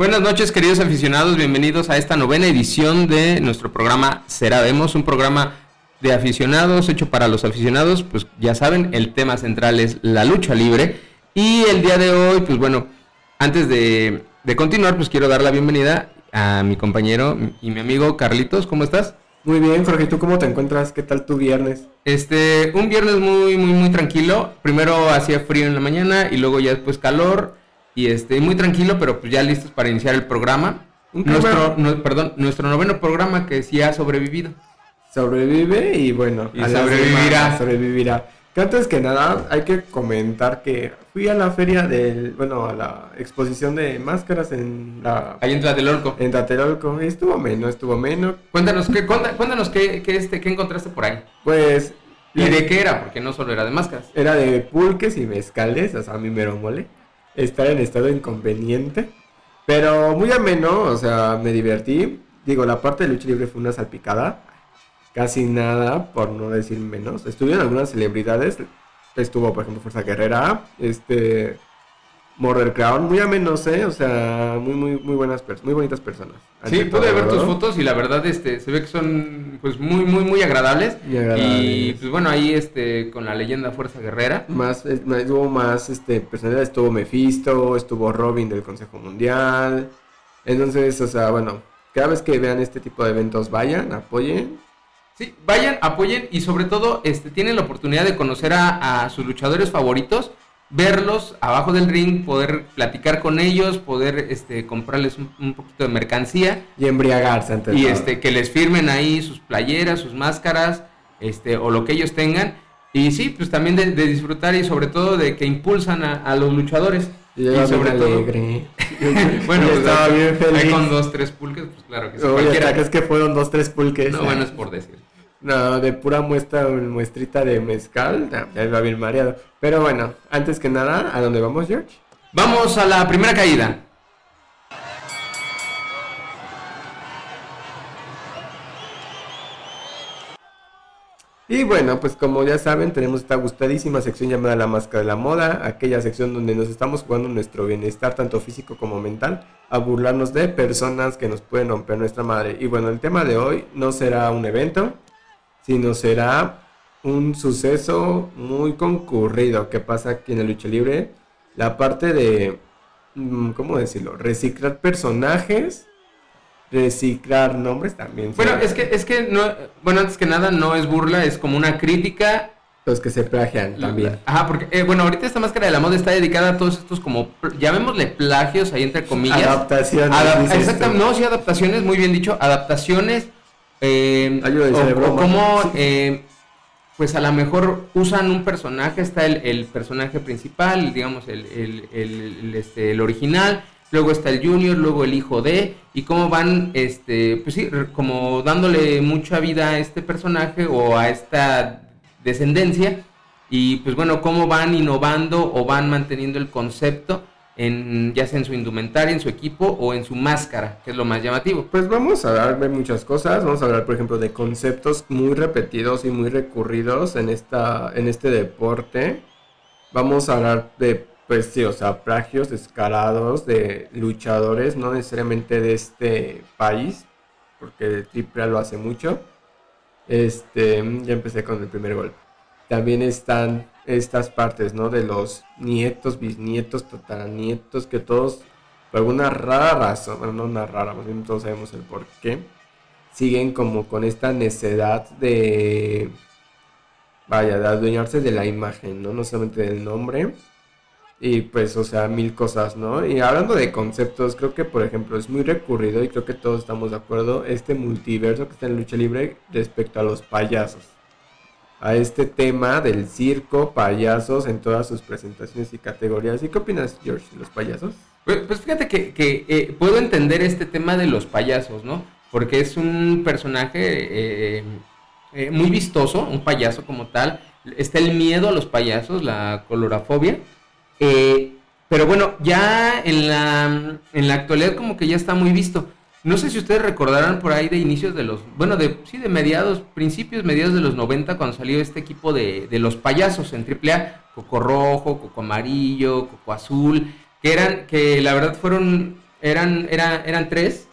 Buenas noches, queridos aficionados. Bienvenidos a esta novena edición de nuestro programa Será Vemos, un programa de aficionados hecho para los aficionados. Pues ya saben, el tema central es la lucha libre. Y el día de hoy, pues bueno, antes de, de continuar, pues quiero dar la bienvenida a mi compañero y mi amigo Carlitos. ¿Cómo estás? Muy bien, Jorge, ¿tú cómo te encuentras? ¿Qué tal tu viernes? Este, un viernes muy, muy, muy tranquilo. Primero hacía frío en la mañana y luego ya después calor. Y este, muy tranquilo, pero pues ya listos para iniciar el programa. Nuestro, no, perdón, nuestro noveno programa que sí ha sobrevivido. Sobrevive y bueno, Y sobrevivirá. sobrevivirá. Que antes que nada hay que comentar que fui a la feria del, bueno, a la exposición de máscaras en la Ahí en Tlatelolco. en Tlatelolco. Estuvo menos, estuvo menos. Cuéntanos, ¿qué, cuéntanos qué, qué, este, qué encontraste por ahí. Pues ¿Y de qué era? Porque no solo era de máscaras. era de pulques y mezcales, o sea, a mí me lo mole. Estar en estado inconveniente. Pero muy ameno, o sea, me divertí. Digo, la parte de lucha libre fue una salpicada. Casi nada, por no decir menos. Estuvieron algunas celebridades. Estuvo, por ejemplo, Fuerza Guerrera. Este. Murder Crown. Muy amenos, ¿eh? O sea, muy, muy, muy buenas personas. Muy bonitas personas. Sí, pude ver tus fotos y la verdad este se ve que son pues muy muy muy agradables. Y pues bueno, ahí este con la leyenda Fuerza Guerrera. Más- hubo más este, personalidad, estuvo Mephisto, estuvo Robin del Consejo Mundial. Entonces, o sea, bueno, cada vez que vean este tipo de eventos, vayan, apoyen. Sí, vayan, apoyen y sobre todo este tienen la oportunidad de conocer a, a sus luchadores favoritos, verlos abajo del ring, poder platicar con ellos, poder este comprarles un, un poquito de mercancía Y embriagarse ante y todo. este que les firmen ahí sus playeras, sus máscaras, este o lo que ellos tengan. Y sí, pues también de, de disfrutar y sobre todo de que impulsan a, a los luchadores. Y yo y sobre todo- alegre. Bueno, Yo pues, estaba bien feliz. ahí con dos, tres pulques, pues claro que sí. Oye, cualquiera- es que fueron dos, tres pulques. No, bueno, es por decir. No, de pura muestra, muestrita de mezcal, no, iba bien mareado. Pero bueno, antes que nada, ¿a dónde vamos, George? Vamos a la primera caída. Y bueno, pues como ya saben, tenemos esta gustadísima sección llamada La Máscara de la Moda, aquella sección donde nos estamos jugando nuestro bienestar, tanto físico como mental, a burlarnos de personas que nos pueden romper nuestra madre. Y bueno, el tema de hoy no será un evento, sino será un suceso muy concurrido que pasa aquí en la lucha libre. La parte de, mm, ¿cómo decirlo? Reciclar personajes, reciclar nombres también. Bueno, es que, es que no, bueno, antes que nada no es burla, es como una crítica. Los que se plagian también. Ajá, porque, eh, bueno, ahorita esta máscara de la moda está dedicada a todos estos como, llamémosle plagios ahí entre comillas. Adaptaciones. Adap- exactamente, no, sí, adaptaciones, muy bien dicho, adaptaciones. Eh, Ayuda de o, cerebro, o ma. cómo, eh, pues a lo mejor usan un personaje, está el, el personaje principal, digamos, el, el- el- este, el original, luego está el junior, luego el hijo de, y cómo van, este, pues sí, como dándole mucha vida a este personaje o a esta descendencia, y pues bueno, cómo van innovando o van manteniendo el concepto ya sea en su indumentaria, en su equipo o en su máscara, que es lo más llamativo. Pues vamos a hablar de muchas cosas. Vamos a hablar, por ejemplo, de conceptos muy repetidos y muy recurridos en, esta, en este deporte. Vamos a hablar de, pues sí, o sea, plagios descarados de luchadores, no necesariamente de este país, porque AAA lo hace mucho. Este, ya empecé con el primer golpe. También están estas partes, ¿no? De los nietos, bisnietos, tataranietos, que todos, por alguna rara razón, bueno, no una rara, más todos sabemos el por qué, siguen como con esta necedad de, vaya, de adueñarse de la imagen, ¿no? No solamente del nombre. Y pues, o sea, mil cosas, ¿no? Y hablando de conceptos, creo que, por ejemplo, es muy recurrido y creo que todos estamos de acuerdo, este multiverso que está en lucha libre respecto a los payasos a este tema del circo, payasos en todas sus presentaciones y categorías. ¿Y qué opinas, George, de los payasos? Pues, pues fíjate que, eh, puedo entender este tema de los payasos, ¿no? Porque es un personaje eh, eh, muy vistoso, un payaso como tal. Está el miedo a los payasos, la colorafobia. Pero bueno, ya en la, en la actualidad como que ya está muy visto. No sé si ustedes recordarán por ahí de inicios de los, bueno, de sí, de mediados, principios, mediados de los 90 cuando salió este equipo de, de los payasos en AAA, Coco Rojo, Coco Amarillo, Coco Azul, que eran, que la verdad fueron eran, era, eran tres,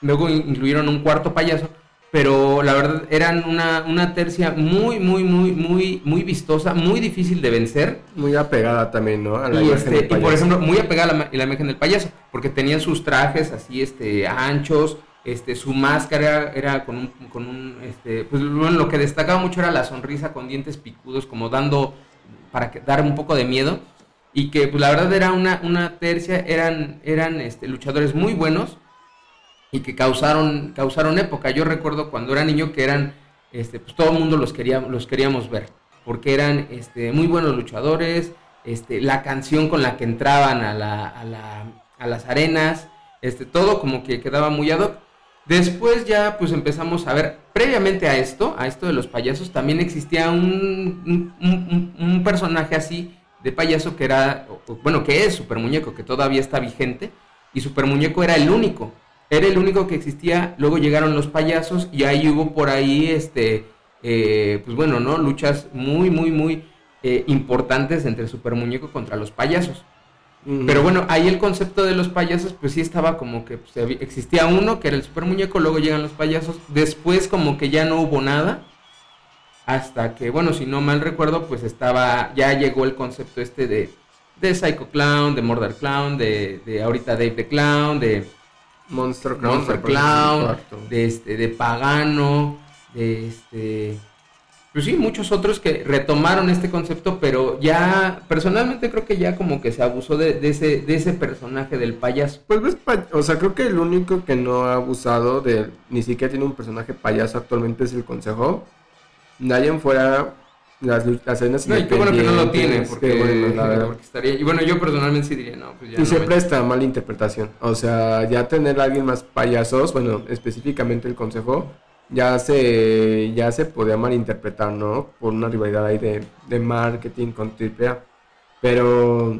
luego incluyeron un cuarto payaso, pero la verdad eran una, una tercia muy, muy, muy, muy, muy vistosa, muy difícil de vencer. Muy apegada también, ¿no? A la y, este, y por ejemplo, muy apegada a la, la, imagen del payaso, porque tenían sus trajes así, este, anchos, este, su máscara era con un, con un este, pues bueno, lo que destacaba mucho era la sonrisa con dientes picudos, como dando, para que, dar un poco de miedo, y que pues la verdad era una, una tercia, eran, eran este, luchadores muy buenos, y que causaron, causaron época. Yo recuerdo cuando era niño que eran, este, pues todo el mundo los, quería, los queríamos ver, porque eran este, muy buenos luchadores, este, la canción con la que entraban a, la, a, la, a las arenas, este, todo como que quedaba muy ad hoc. Después ya pues empezamos a ver, previamente a esto, a esto de los payasos, también existía un, un, personaje así de payaso que era, bueno, que es Super Muñeco, que todavía está vigente, y Super Muñeco era el único, era el único que existía, luego llegaron los payasos y ahí hubo por ahí, este, eh, pues bueno, ¿no? Luchas muy, muy, muy eh, importantes entre Super Muñeco contra los payasos. Pero bueno, ahí el concepto de los payasos, pues sí estaba como que pues, existía uno que era el super muñeco, luego llegan los payasos, después como que ya no hubo nada, hasta que, bueno, si no mal recuerdo, pues estaba, ya llegó el concepto este de, de Psycho Clown, de Murder Clown, de, de ahorita Dave the Clown, de Monster Clown, Monster Clown de, este, de Pagano, de este pues sí, muchos otros que retomaron este concepto, pero ya, personalmente creo que ya como que se abusó de, ese, de ese personaje del payaso. Pues ves, o sea, creo que el único que no ha abusado de, ni siquiera tiene un personaje payaso actualmente es el consejo. Nadie fuera las, las escenas No, y qué bueno que no lo tiene, porque, bueno, estaría, y bueno, yo personalmente sí diría, no, pues ya. Y se presta mala interpretación, o sea, ya tener a alguien más payasos, bueno, específicamente el consejo ya se, ya se podía malinterpretar, ¿no? Por una rivalidad ahí de, de marketing con AAA. Pero...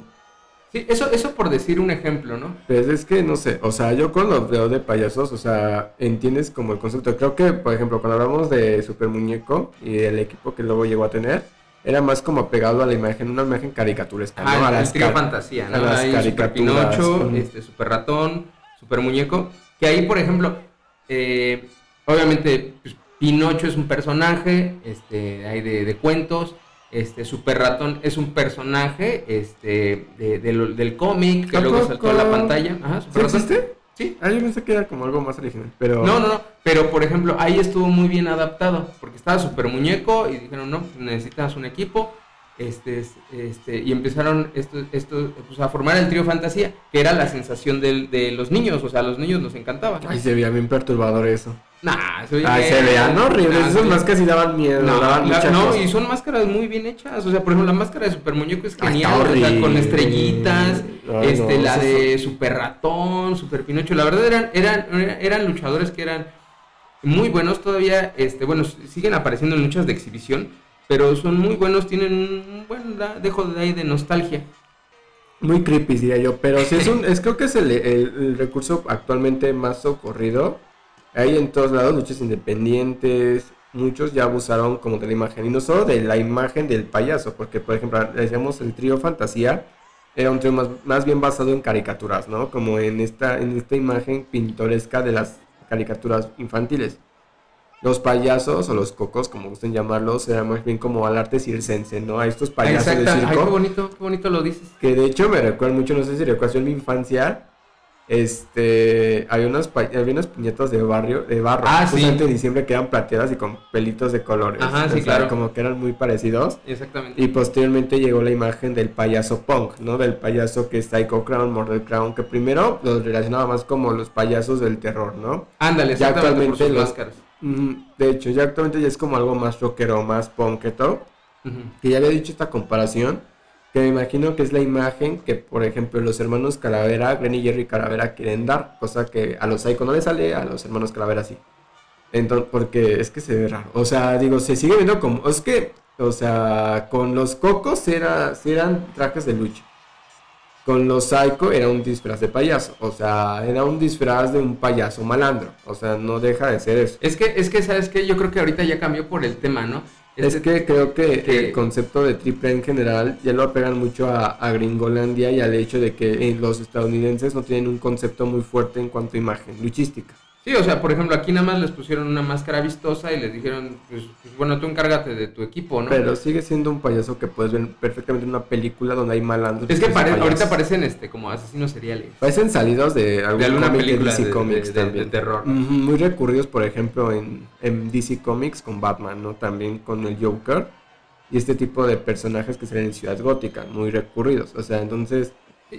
Sí, eso, eso por decir un ejemplo, ¿no? Pues es que, no sé, o sea, yo con los veo de payasos, o sea, entiendes como el concepto. Creo que, por ejemplo, cuando hablamos de Super Muñeco y el equipo que luego llegó a tener, era más como pegado a la imagen, una imagen caricaturesca, ah, A el trío fantasía, ¿no? A las caricaturas. Super Pinocho, este, Super Ratón, Super Muñeco, que ahí, por ejemplo, eh, obviamente pues, Pinocho es un personaje este, hay de, cuentos. Este, Super Ratón es un personaje este, de, del cómic que luego saltó a la pantalla. Ajá, ¿Sí existe? Sí. Ah, yo pensé que era como algo más original, pero... No, no, no, pero por ejemplo, ahí estuvo muy bien adaptado, porque estaba Super Muñeco y dijeron, no, necesitas un equipo, este, este, y empezaron esto, esto, pues, a formar el trío fantasía, que era la sensación de, de los niños, o sea, a los niños nos encantaba. Ay, se veía bien perturbador eso. Nah, se Ay, se veían horribles. Esas máscaras sí daban miedo. No, daban no y son máscaras muy bien hechas. O sea, por ejemplo, la máscara de Super Muñeco es genial. o sea, con estrellitas. este, la de Super Ratón, Super Pinocho. La verdad eran, eran, eran luchadores que eran muy buenos todavía. Este, bueno, siguen apareciendo en luchas de exhibición. Pero son muy buenos, tienen un buen dejo de ahí de nostalgia. Muy creepy, diría yo. Pero sí es un, es creo que es el, el recurso actualmente más socorrido hay en todos lados luchas independientes, muchos ya abusaron como de la imagen, y no solo de la imagen del payaso, porque por ejemplo, decíamos el trío Fantasía, era un trío más, más bien basado en caricaturas, ¿no? Como en esta, en esta imagen pintoresca de las caricaturas infantiles. Los payasos o los cocos, como gusten llamarlos, eran más bien como al arte circense, ¿no? A estos payasos de circo. Ay, qué bonito, qué bonito lo dices. Que de hecho me recuerda mucho, no sé si recuerdo en mi infancia, este, hay unas, había unas puñetas de barrio, de barro, ah, sí. de diciembre que eran plateadas y con pelitos de colores. Ajá, sí, claro. Como que eran muy parecidos. Exactamente. Y posteriormente llegó la imagen del payaso punk, ¿no? Del payaso que es Psycho Crown, Murder Crown, que primero los relacionaba más como los payasos del terror, ¿no? Ándale, ya actualmente los, máscaras. De hecho, ya actualmente ya es como algo más rockero, más punketo. Que ya había dicho esta comparación que me imagino que es la imagen que, por ejemplo, los hermanos Calavera, Glenn y Jerry Calavera quieren dar, cosa que a los Psycho no les sale, a los hermanos Calavera sí. Entonces, porque es que se ve raro. O sea, digo, se sigue viendo como. Es que, o sea, con los cocos era, eran trajes de lucha. Con los Psycho era un disfraz de payaso. O sea, era un disfraz de un payaso malandro. O sea, no deja de ser eso. Es que, es que, ¿sabes qué? Yo creo que ahorita ya cambió por el tema, ¿no? Es que creo que, el concepto de triple en general ya lo apegan mucho a, a, Gringolandia y al hecho de que eh, los estadounidenses no tienen un concepto muy fuerte en cuanto a imagen luchística. Sí, o sea, por ejemplo, aquí nada más les pusieron una máscara vistosa y les dijeron, pues, pues, bueno, tú encárgate de tu equipo, ¿no? Pero sigue siendo un payaso que puedes ver perfectamente en una película donde hay malandros. Es que ahorita parecen este como asesinos seriales. Parecen salidos de, alguna película de DC Comics también. De, terror. Muy recurridos, por ejemplo, en, en DC Comics con Batman, ¿no? También con el Joker. Y este tipo de personajes que salen en Ciudad Gótica, muy recurridos. O sea, entonces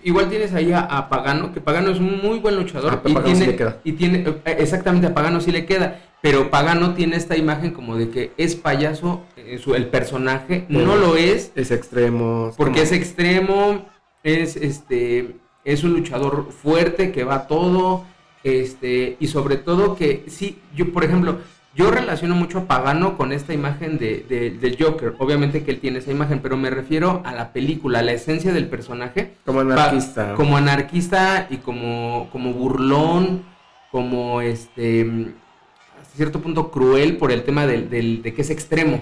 Igual tienes ahí a, Pagano, que Pagano es un muy buen luchador. Ah, y, tiene, y tiene, eh, exactamente, a Pagano sí le queda. Pero Pagano tiene esta imagen como de que es payaso, eh, el personaje no lo es. Es extremo. Porque es extremo, es este es un luchador fuerte que va todo, este, y sobre todo que sí, yo por ejemplo, yo relaciono mucho a Pagano con esta imagen de, del Joker. Obviamente que él tiene esa imagen, pero me refiero a la película, a la esencia del personaje. Como anarquista. como anarquista y como, como burlón, como este hasta cierto punto cruel por el tema del, del, de que es extremo.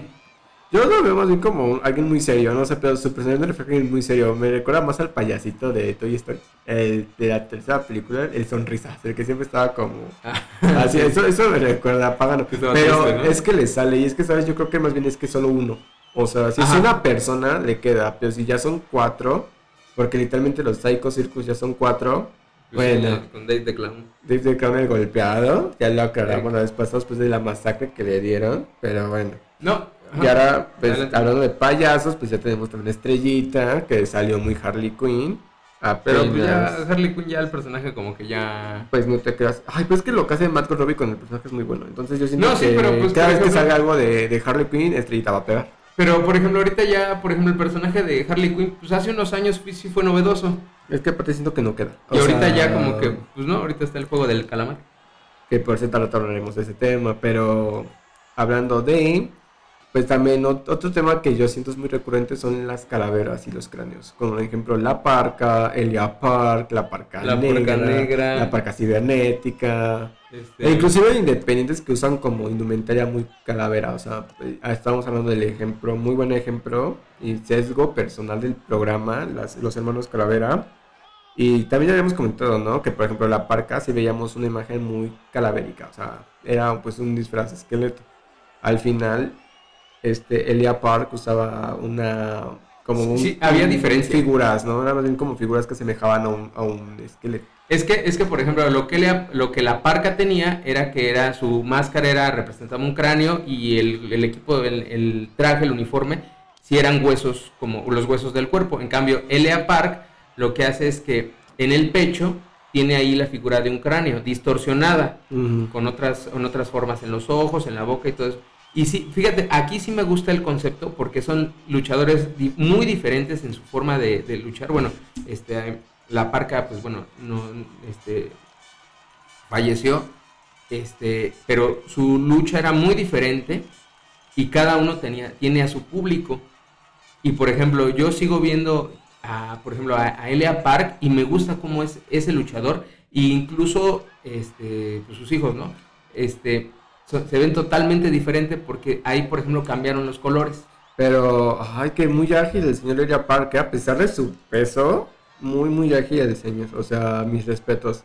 Yo lo veo más bien como alguien muy serio, no sé, pero su personaje me refiere muy serio. Me recuerda más al payasito de Toy Story, el de la tercera película, el sonrisa, el que siempre estaba como así. Eso, eso me recuerda a Pero es que le sale, y es que, ¿sabes? Yo creo que más bien es que solo uno. O sea, si es una persona, le queda, pero si ya son cuatro, porque literalmente los Psycho Circus ya son cuatro. Pues bueno, con Dave the Clown. Dave the Clown el golpeado, ya lo aclaramos la vez pasada después de la masacre que le dieron, pero bueno. No, y ahora, pues, hablando de payasos, pues ya tenemos también Estrellita, que salió muy Harley Quinn. Pero pues ya Harley Quinn ya el personaje como que ya... Pues no te creas. Ay, pues es que lo que hace Matt Robbie con el personaje es muy bueno. Entonces yo siento no, que sí, pero pues, cada vez que salga algo de, de, Harley Quinn, Estrellita va a pegar. Pero, por ejemplo, ahorita ya, por ejemplo, el personaje de Harley Quinn, pues hace unos años sí fue novedoso. Es que aparte siento que no queda. y ahorita ya como que, pues no, ahorita está el juego del calamar. Que por cierto ahora hablaremos de ese tema, pero hablando de pues también otro tema que yo siento es muy recurrente son las calaveras y los cráneos. Como por ejemplo la parca, Elia Park, la parca, la negra, negra, la parca cibernética. Este... E inclusive independientes que usan como indumentaria muy calavera. O sea, eh, estamos hablando del ejemplo, muy buen ejemplo y sesgo personal del programa, las, los hermanos Calavera. Y también ya habíamos comentado, ¿no? Que por ejemplo la parca sí veíamos una imagen muy calavérica. O sea, era pues un disfraz esqueleto. Al final este, Elia Park usaba una como sí, había diferencias figuras, ¿no? Era más bien como figuras que semejaban a un, a un esqueleto. Es que, es que, por ejemplo, lo que, lo que la parca tenía era que era su máscara era representaba un cráneo y el, el equipo, el, el, traje, el uniforme, si eran huesos, como los huesos del cuerpo. En cambio, Elia Park lo que hace es que en el pecho tiene ahí la figura de un cráneo, distorsionada, con, otras, con otras formas en los ojos, en la boca y todo eso. Y sí, fíjate, aquí sí me gusta el concepto porque son luchadores muy diferentes en su forma de, luchar. Bueno, este, la parca, pues bueno, no, este, falleció, este, pero su lucha era muy diferente y cada uno tenía, tiene a su público. Y por ejemplo, yo sigo viendo, a, por ejemplo, a, Elia Park y me gusta cómo es ese luchador e incluso este, pues sus hijos, ¿no? Este, se ven totalmente diferentes porque ahí, por ejemplo, cambiaron los colores. Pero, ay, que muy ágil el señor Elia Park, a pesar de su peso, muy, muy ágil de diseños. O sea, mis respetos.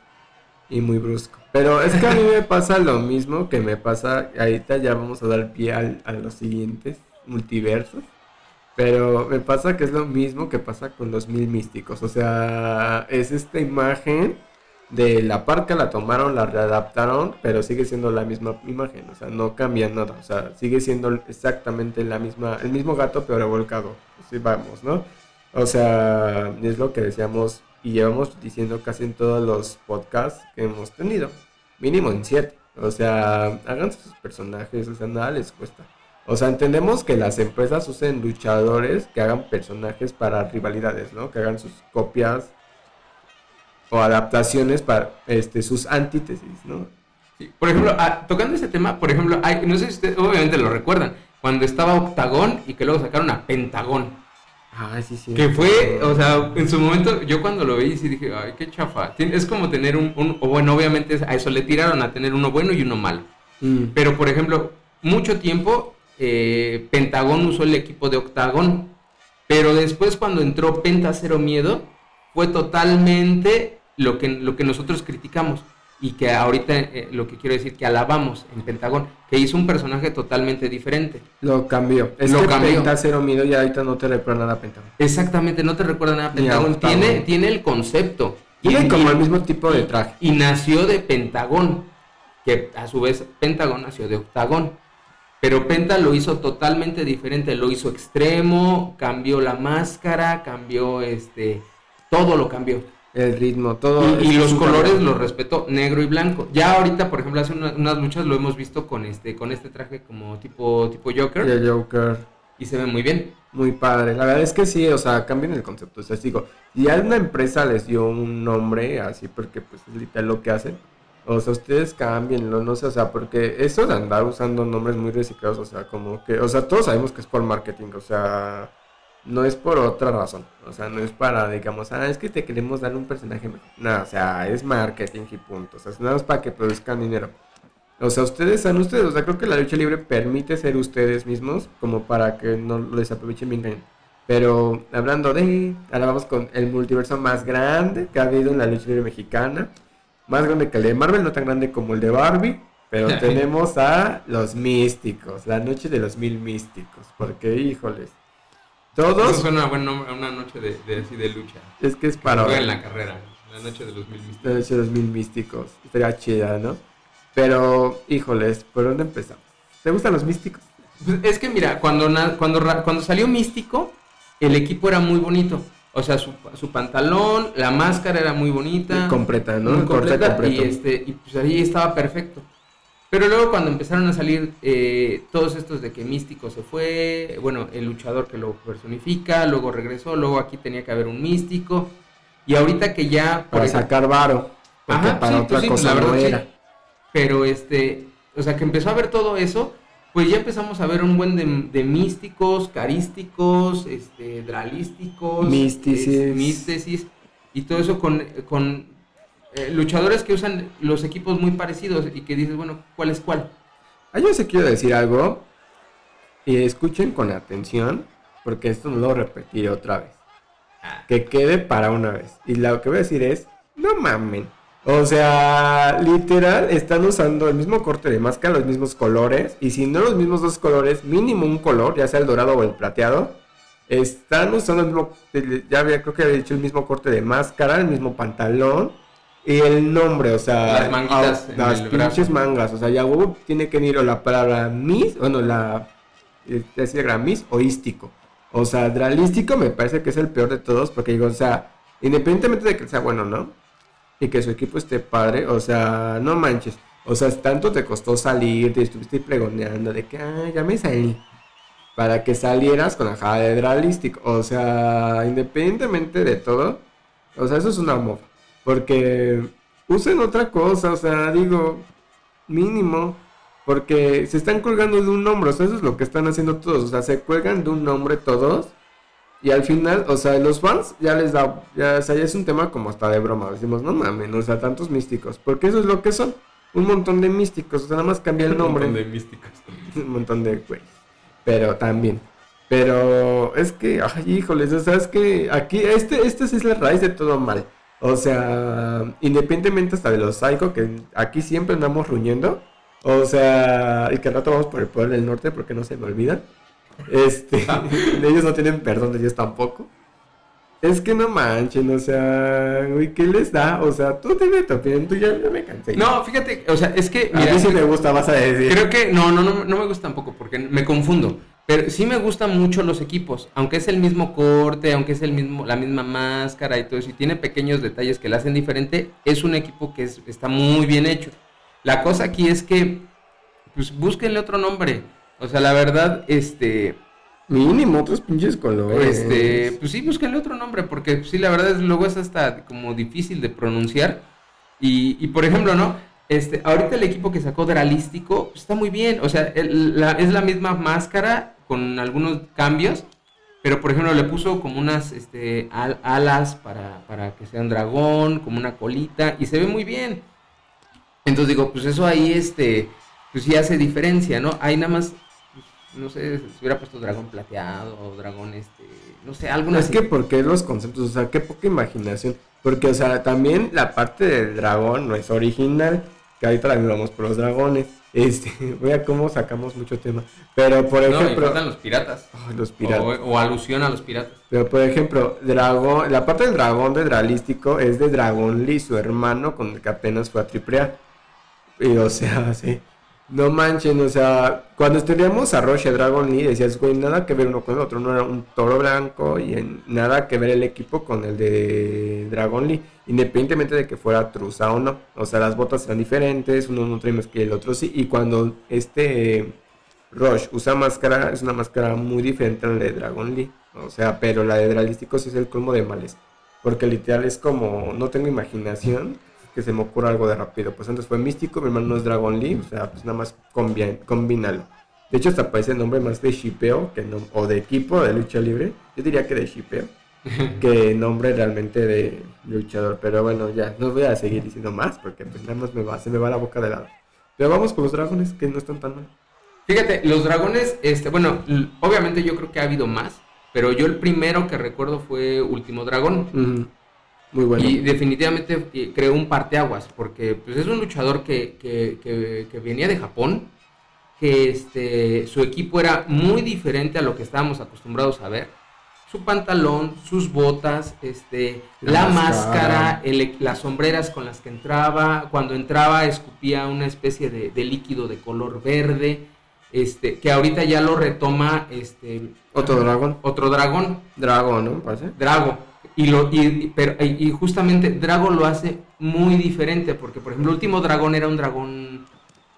Y muy brusco. Pero es que a mí me pasa lo mismo que me pasa. Ahorita ya vamos a dar pie a los siguientes multiversos. Pero me pasa que es lo mismo que pasa con los mil místicos. O sea, es esta imagen de la parca la tomaron, la readaptaron, pero sigue siendo la misma imagen, o sea, no cambia nada, o sea, sigue siendo exactamente la misma, el mismo gato pero revolcado, así vamos, ¿no? O sea, es lo que decíamos y llevamos diciendo casi en todos los podcasts que hemos tenido, mínimo en siete, o sea, hagan sus personajes, o sea, nada les cuesta. O sea, entendemos que las empresas usen luchadores que hagan personajes para rivalidades, ¿no? Que hagan sus copias o adaptaciones para este, sus antítesis, ¿no? Por ejemplo, ah, tocando ese tema, por ejemplo, hay, no sé si ustedes obviamente lo recuerdan, cuando estaba Octagón y que luego sacaron a Pentagón. Ah, sí, sí. Que fue, o sea, en su momento, yo cuando lo vi, sí dije, ay, qué chafa. Es como tener un, un o bueno, obviamente a eso le tiraron a tener uno bueno y uno malo. Mm. Pero, por ejemplo, mucho tiempo eh, Pentagón usó el equipo de Octagón. Pero después cuando entró Penta Cero Miedo, fue totalmente lo que, lo que nosotros criticamos y que ahorita eh, lo que quiero decir que alabamos en Pentagón, que hizo un personaje totalmente diferente. Lo cambió. Es Lo que cambió. Penta Cero Miedo y ahorita no te recuerda nada a Pentagón. Exactamente, no te recuerda nada a Pentagón. Tiene, tiene el concepto. Tiene Y- como y- el mismo tipo de traje. Y nació de Pentagón, que a su vez Pentagón nació de Octagón. Pero Penta lo hizo totalmente diferente, lo hizo extremo, cambió la máscara, cambió este, todo lo cambió. El ritmo, todo. Y, y los colores los respetó, negro y blanco. Ya ahorita, por ejemplo, hace una- unas luchas lo hemos visto con este, con este traje como tipo, tipo Joker Y el Joker. y se ve muy bien. Muy padre. La verdad es que sí, o sea, cambian el concepto. O sea, digo, si a una empresa les dio un nombre así porque pues es literal lo que hacen. O sea, ustedes cámbienlo, no sé, o sea, porque eso de andar usando nombres muy reciclados, o sea, como que, o sea, todos sabemos que es por marketing, o sea, no es por otra razón. O sea, no es para, digamos, ah, es que te queremos dar un personaje mejor. No, o sea, es marketing y punto. O sea, es nada más para que produzcan dinero. O sea, ustedes son ustedes. O sea, creo que la lucha libre permite ser ustedes mismos como para que no les aprovechen bien cañón. Pero hablando de, ahora vamos con el multiverso más grande que ha habido en la lucha libre mexicana. Más grande que el de Marvel, no tan grande como el de Barbie. Pero tenemos a los místicos, la noche de los mil místicos. Porque, híjoles, Eso todos suena a buen nombre, a una noche de, de, así de lucha. es que es Para en la carrera, la noche de los mil la misterios. noche de los mil místicos. Estaría chida, ¿no? Pero, híjoles, ¿por dónde empezamos? ¿Te gustan los místicos? Pues es que mira, cuando, cuando, cuando salió Místico, el equipo era muy bonito. O sea, su, su pantalón, la máscara era muy bonita. Completa, ¿no? muy completa, completo. Y, este, y pues ahí estaba perfecto. Pero luego cuando empezaron a salir eh, todos estos de que Místico se fue, bueno, el luchador que lo personifica, luego regresó, luego aquí tenía que haber un Místico. Y ahorita que ya... Para ejemplo- sacar varo. Porque Ajá, para sí, otra pues cosa la verdad no sí. era. Pero este, o sea, que empezó a ver todo eso, pues ya empezamos a ver un buen de, de místicos, carísticos, este, dralísticos, Místicis. es- místesis, y todo eso con, con eh, luchadores que usan los equipos muy parecidos y que dices, bueno, ¿cuál es cuál? Ah, yo sí quiero decir algo. Y escuchen con atención. Porque esto no lo repetiré otra vez. Que quede para una vez. Y lo que voy a decir es. No mamen. O sea, literal, están usando el mismo corte de máscara, los mismos colores. Y si no los mismos dos colores, mínimo un color, ya sea el dorado o el plateado. Están usando el mismo, ya había, creo que había dicho el mismo corte de máscara, el mismo pantalón. Y el nombre, o sea, Las manguitas las el pinches brazo. mangas, o sea, ya huevo tiene que ir o la palabra Miss, bueno, la, eh, decir gran Miss o ístico. O sea, dralístico me parece que es el peor de todos, porque digo, o sea, independientemente de que sea bueno, ¿no? Y que su equipo esté padre, o sea, no manches. O sea, tanto te costó salir, te estuviste pregoneando de que, ah, ya me salí. Para que salieras con la jada de dralístico. O sea, independientemente de todo, o sea, eso es una mofa. Porque usen otra cosa, o sea, digo, mínimo. Porque se están colgando de un nombre, o sea, eso es lo que están haciendo todos. O sea, se cuelgan de un nombre todos. Y al final, o sea, los fans ya les da, ya, o sea, ya es un tema como hasta de broma. Decimos, no mames, o sea, tantos místicos. Porque eso es lo que son. Un montón de místicos, o sea, nada más cambia el nombre. Un montón de místicos. un montón de güey. Pero también. Pero es que, ay, híjoles, o sea, es que aquí, este, sí es la raíz de todo mal. O sea, independientemente hasta de los psycho, que aquí siempre andamos ruñendo. O sea, y que al rato vamos por el poder del norte porque no se me olvidan. Este, ellos no tienen perdón de Dios tampoco. Es que no manchen, o sea, güey, ¿qué les da? O sea, tú dime tu opinión, tú ya, ya me cansé. No, fíjate, o sea, es que... a mí sí me gusta, vas a decir. Creo que no, no, no, no me gusta tampoco porque me confundo. Pero sí me gustan mucho los equipos, aunque es el mismo corte, aunque es el mismo, la misma máscara y todo eso, y tiene pequeños detalles que la hacen diferente, es un equipo que es- está muy bien hecho. La cosa aquí es que, pues búsquenle otro nombre. O sea, la verdad, este, Mínimo otros pinches colores. este, pues sí, búsquenle otro nombre, porque pues, sí, la verdad es luego es hasta como difícil de pronunciar. Y, y, por ejemplo, ¿no? Este, ahorita el equipo que sacó Dralístico pues, está muy bien. O sea, el- la- es la misma máscara con algunos cambios. Pero por ejemplo le puso como unas este, al- alas para, para que sea un dragón, como una colita, y se ve muy bien. Entonces digo, pues eso ahí este, pues sí hace diferencia, ¿no? Ahí nada más, pues, no sé, se hubiera puesto dragón plateado o dragón este, no sé, alguna Es que porque los conceptos, o sea, qué poca imaginación. Porque, o sea, también la parte del dragón no es original, que ahorita la por los dragones. Este, voy a cómo sacamos mucho tema. Pero, por No, y ejemplo... los piratas. Los piratas. O, o alusión a los piratas. Pero por ejemplo, dragón, la parte del dragón de Dralístico es de Dragon Lee, su hermano, con el que apenas fue a triple Y o sea, sí. No manchen, o sea, cuando estudiamos a Roche Dragon Lee, decías, güey, nada que ver uno con el otro, no era un toro blanco y en- nada que ver el equipo con el de Dragon Lee, independientemente de que fuera Trusa o no. O sea, las botas eran diferentes, uno no trae más que el otro sí, y cuando este Roche usa máscara, es una máscara muy diferente a la de Dragon Lee. O sea, pero la de Dralístico sí es el colmo de males. Porque literal es como, no tengo imaginación, que se me ocurra algo de rápido. Pues antes fue místico, mi hermano no es Dragon Lee, o sea, pues nada más combi- combínalo. De hecho, hasta parece nombre más de shipeo, que no, o de equipo de lucha libre. Yo diría que de shipeo, que nombre realmente de luchador. Pero bueno, ya, no voy a seguir diciendo más, porque pues nada más me va, se me va la boca de lado. Pero vamos con los dragones, que no están tan mal. Fíjate, los dragones, este, bueno, obviamente yo creo que ha habido más, pero yo el primero que recuerdo fue Último Dragón. Muy bueno. Y definitivamente eh, creó un parteaguas, porque pues, es un luchador que, que- que- que venía de Japón, que este, su equipo era muy diferente a lo que estábamos acostumbrados a ver. Su pantalón, sus botas, este, La la, máscara. máscara, el- las sombreras con las que entraba. Cuando entraba escupía una especie de, de líquido de color verde, este, que ahorita ya lo retoma este, Otro dragón. otro dragón. Dragón, ¿no? Parece. Drago. Y, lo, y, pero, y justamente Drago lo hace muy diferente, porque por ejemplo el último dragón era un dragón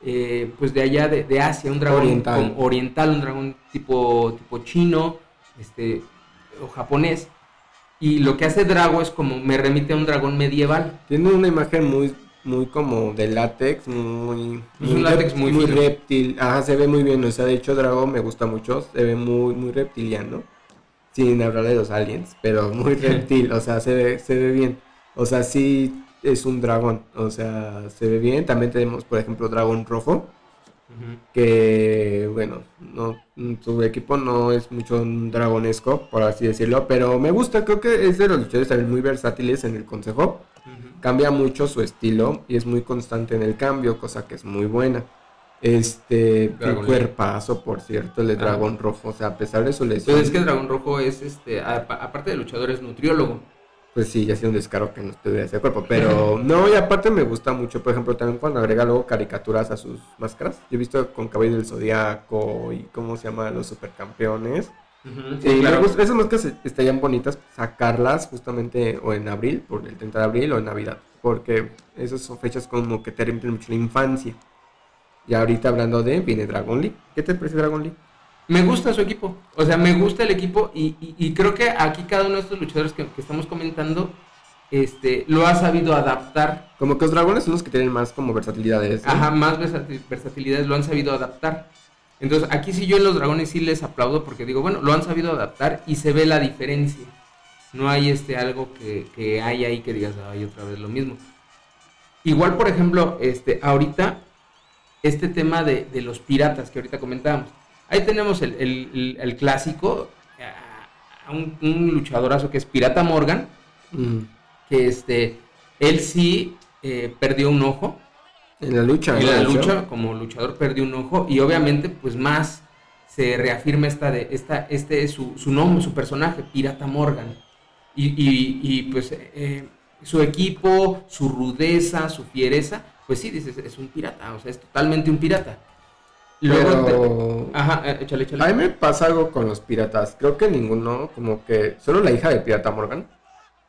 eh, pues de allá de, de Asia, un dragón Oriental. oriental, un dragón tipo, tipo chino, este, o japonés. Y lo que hace Drago es como me remite a un dragón medieval. Tiene una imagen muy, muy como de látex, muy... Es un látex muy fino. reptil. Ajá, se ve muy bien. O sea, de hecho, Drago me gusta mucho. Se ve muy, muy reptiliano. Sin hablar de los aliens, pero muy reptil. O sea, se ve, se ve bien. O sea, sí es un dragón. O sea, se ve bien. También tenemos, por ejemplo, dragón rojo. que bueno, no, su equipo no es mucho un dragonesco, por así decirlo, pero me gusta, creo que es de los luchadores también muy versátiles en el consejo, cambia mucho su estilo y es muy constante en el cambio, cosa que es muy buena. Este, un cuerpazo, por cierto, el de Ah. dragón rojo, o sea, a pesar de su lesión, Entonces es que dragón rojo es, este, a- aparte de luchador, es nutriólogo. pues sí, ya sido un descaro que no estuviera ese cuerpo, pero no, y aparte me gusta mucho, por ejemplo, también cuando agrega luego caricaturas a sus máscaras, yo he visto con Cabello del Zodíaco y cómo se llama los supercampeones, Sí, claro. me gusta- esas máscaras estarían bonitas sacarlas justamente o en abril, por el 30 de abril o en Navidad, porque esas son fechas como que te mucho la infancia. Y ahorita hablando de, viene Dragon Lee. ¿Qué te parece Dragon Lee? Me gusta su equipo, o sea, me gusta el equipo y, y- y creo que aquí cada uno de estos luchadores que, que estamos comentando este, lo ha sabido adaptar. Como que los dragones son los que tienen más como versatilidades. ¿no? Ajá, más versati- versatilidades lo han sabido adaptar. Entonces, aquí sí yo en los dragones sí les aplaudo porque digo, bueno, lo han sabido adaptar y se ve la diferencia. No hay este algo que, que hay ahí que digas, ay, otra vez lo mismo. Igual, por ejemplo, este, ahorita, este tema de, de los piratas que ahorita comentábamos. Ahí tenemos el, el- clásico, a un, un luchadorazo que es Pirata Morgan, Mm. que este, él sí eh, perdió un ojo. En la lucha. En la lucha, como luchador, perdió un ojo y obviamente, pues más se reafirma esta de esta, este es su, su nombre, su personaje, Pirata Morgan. Y, y- y, pues eh, su equipo, su rudeza, su fiereza, pues sí, dices, es un pirata, o sea, es totalmente un pirata. Luego, Pero... te- ajá, eh, échale, échale. A mí me pasa algo con los piratas. Creo que ninguno, como que. Solo la hija de Pirata Morgan.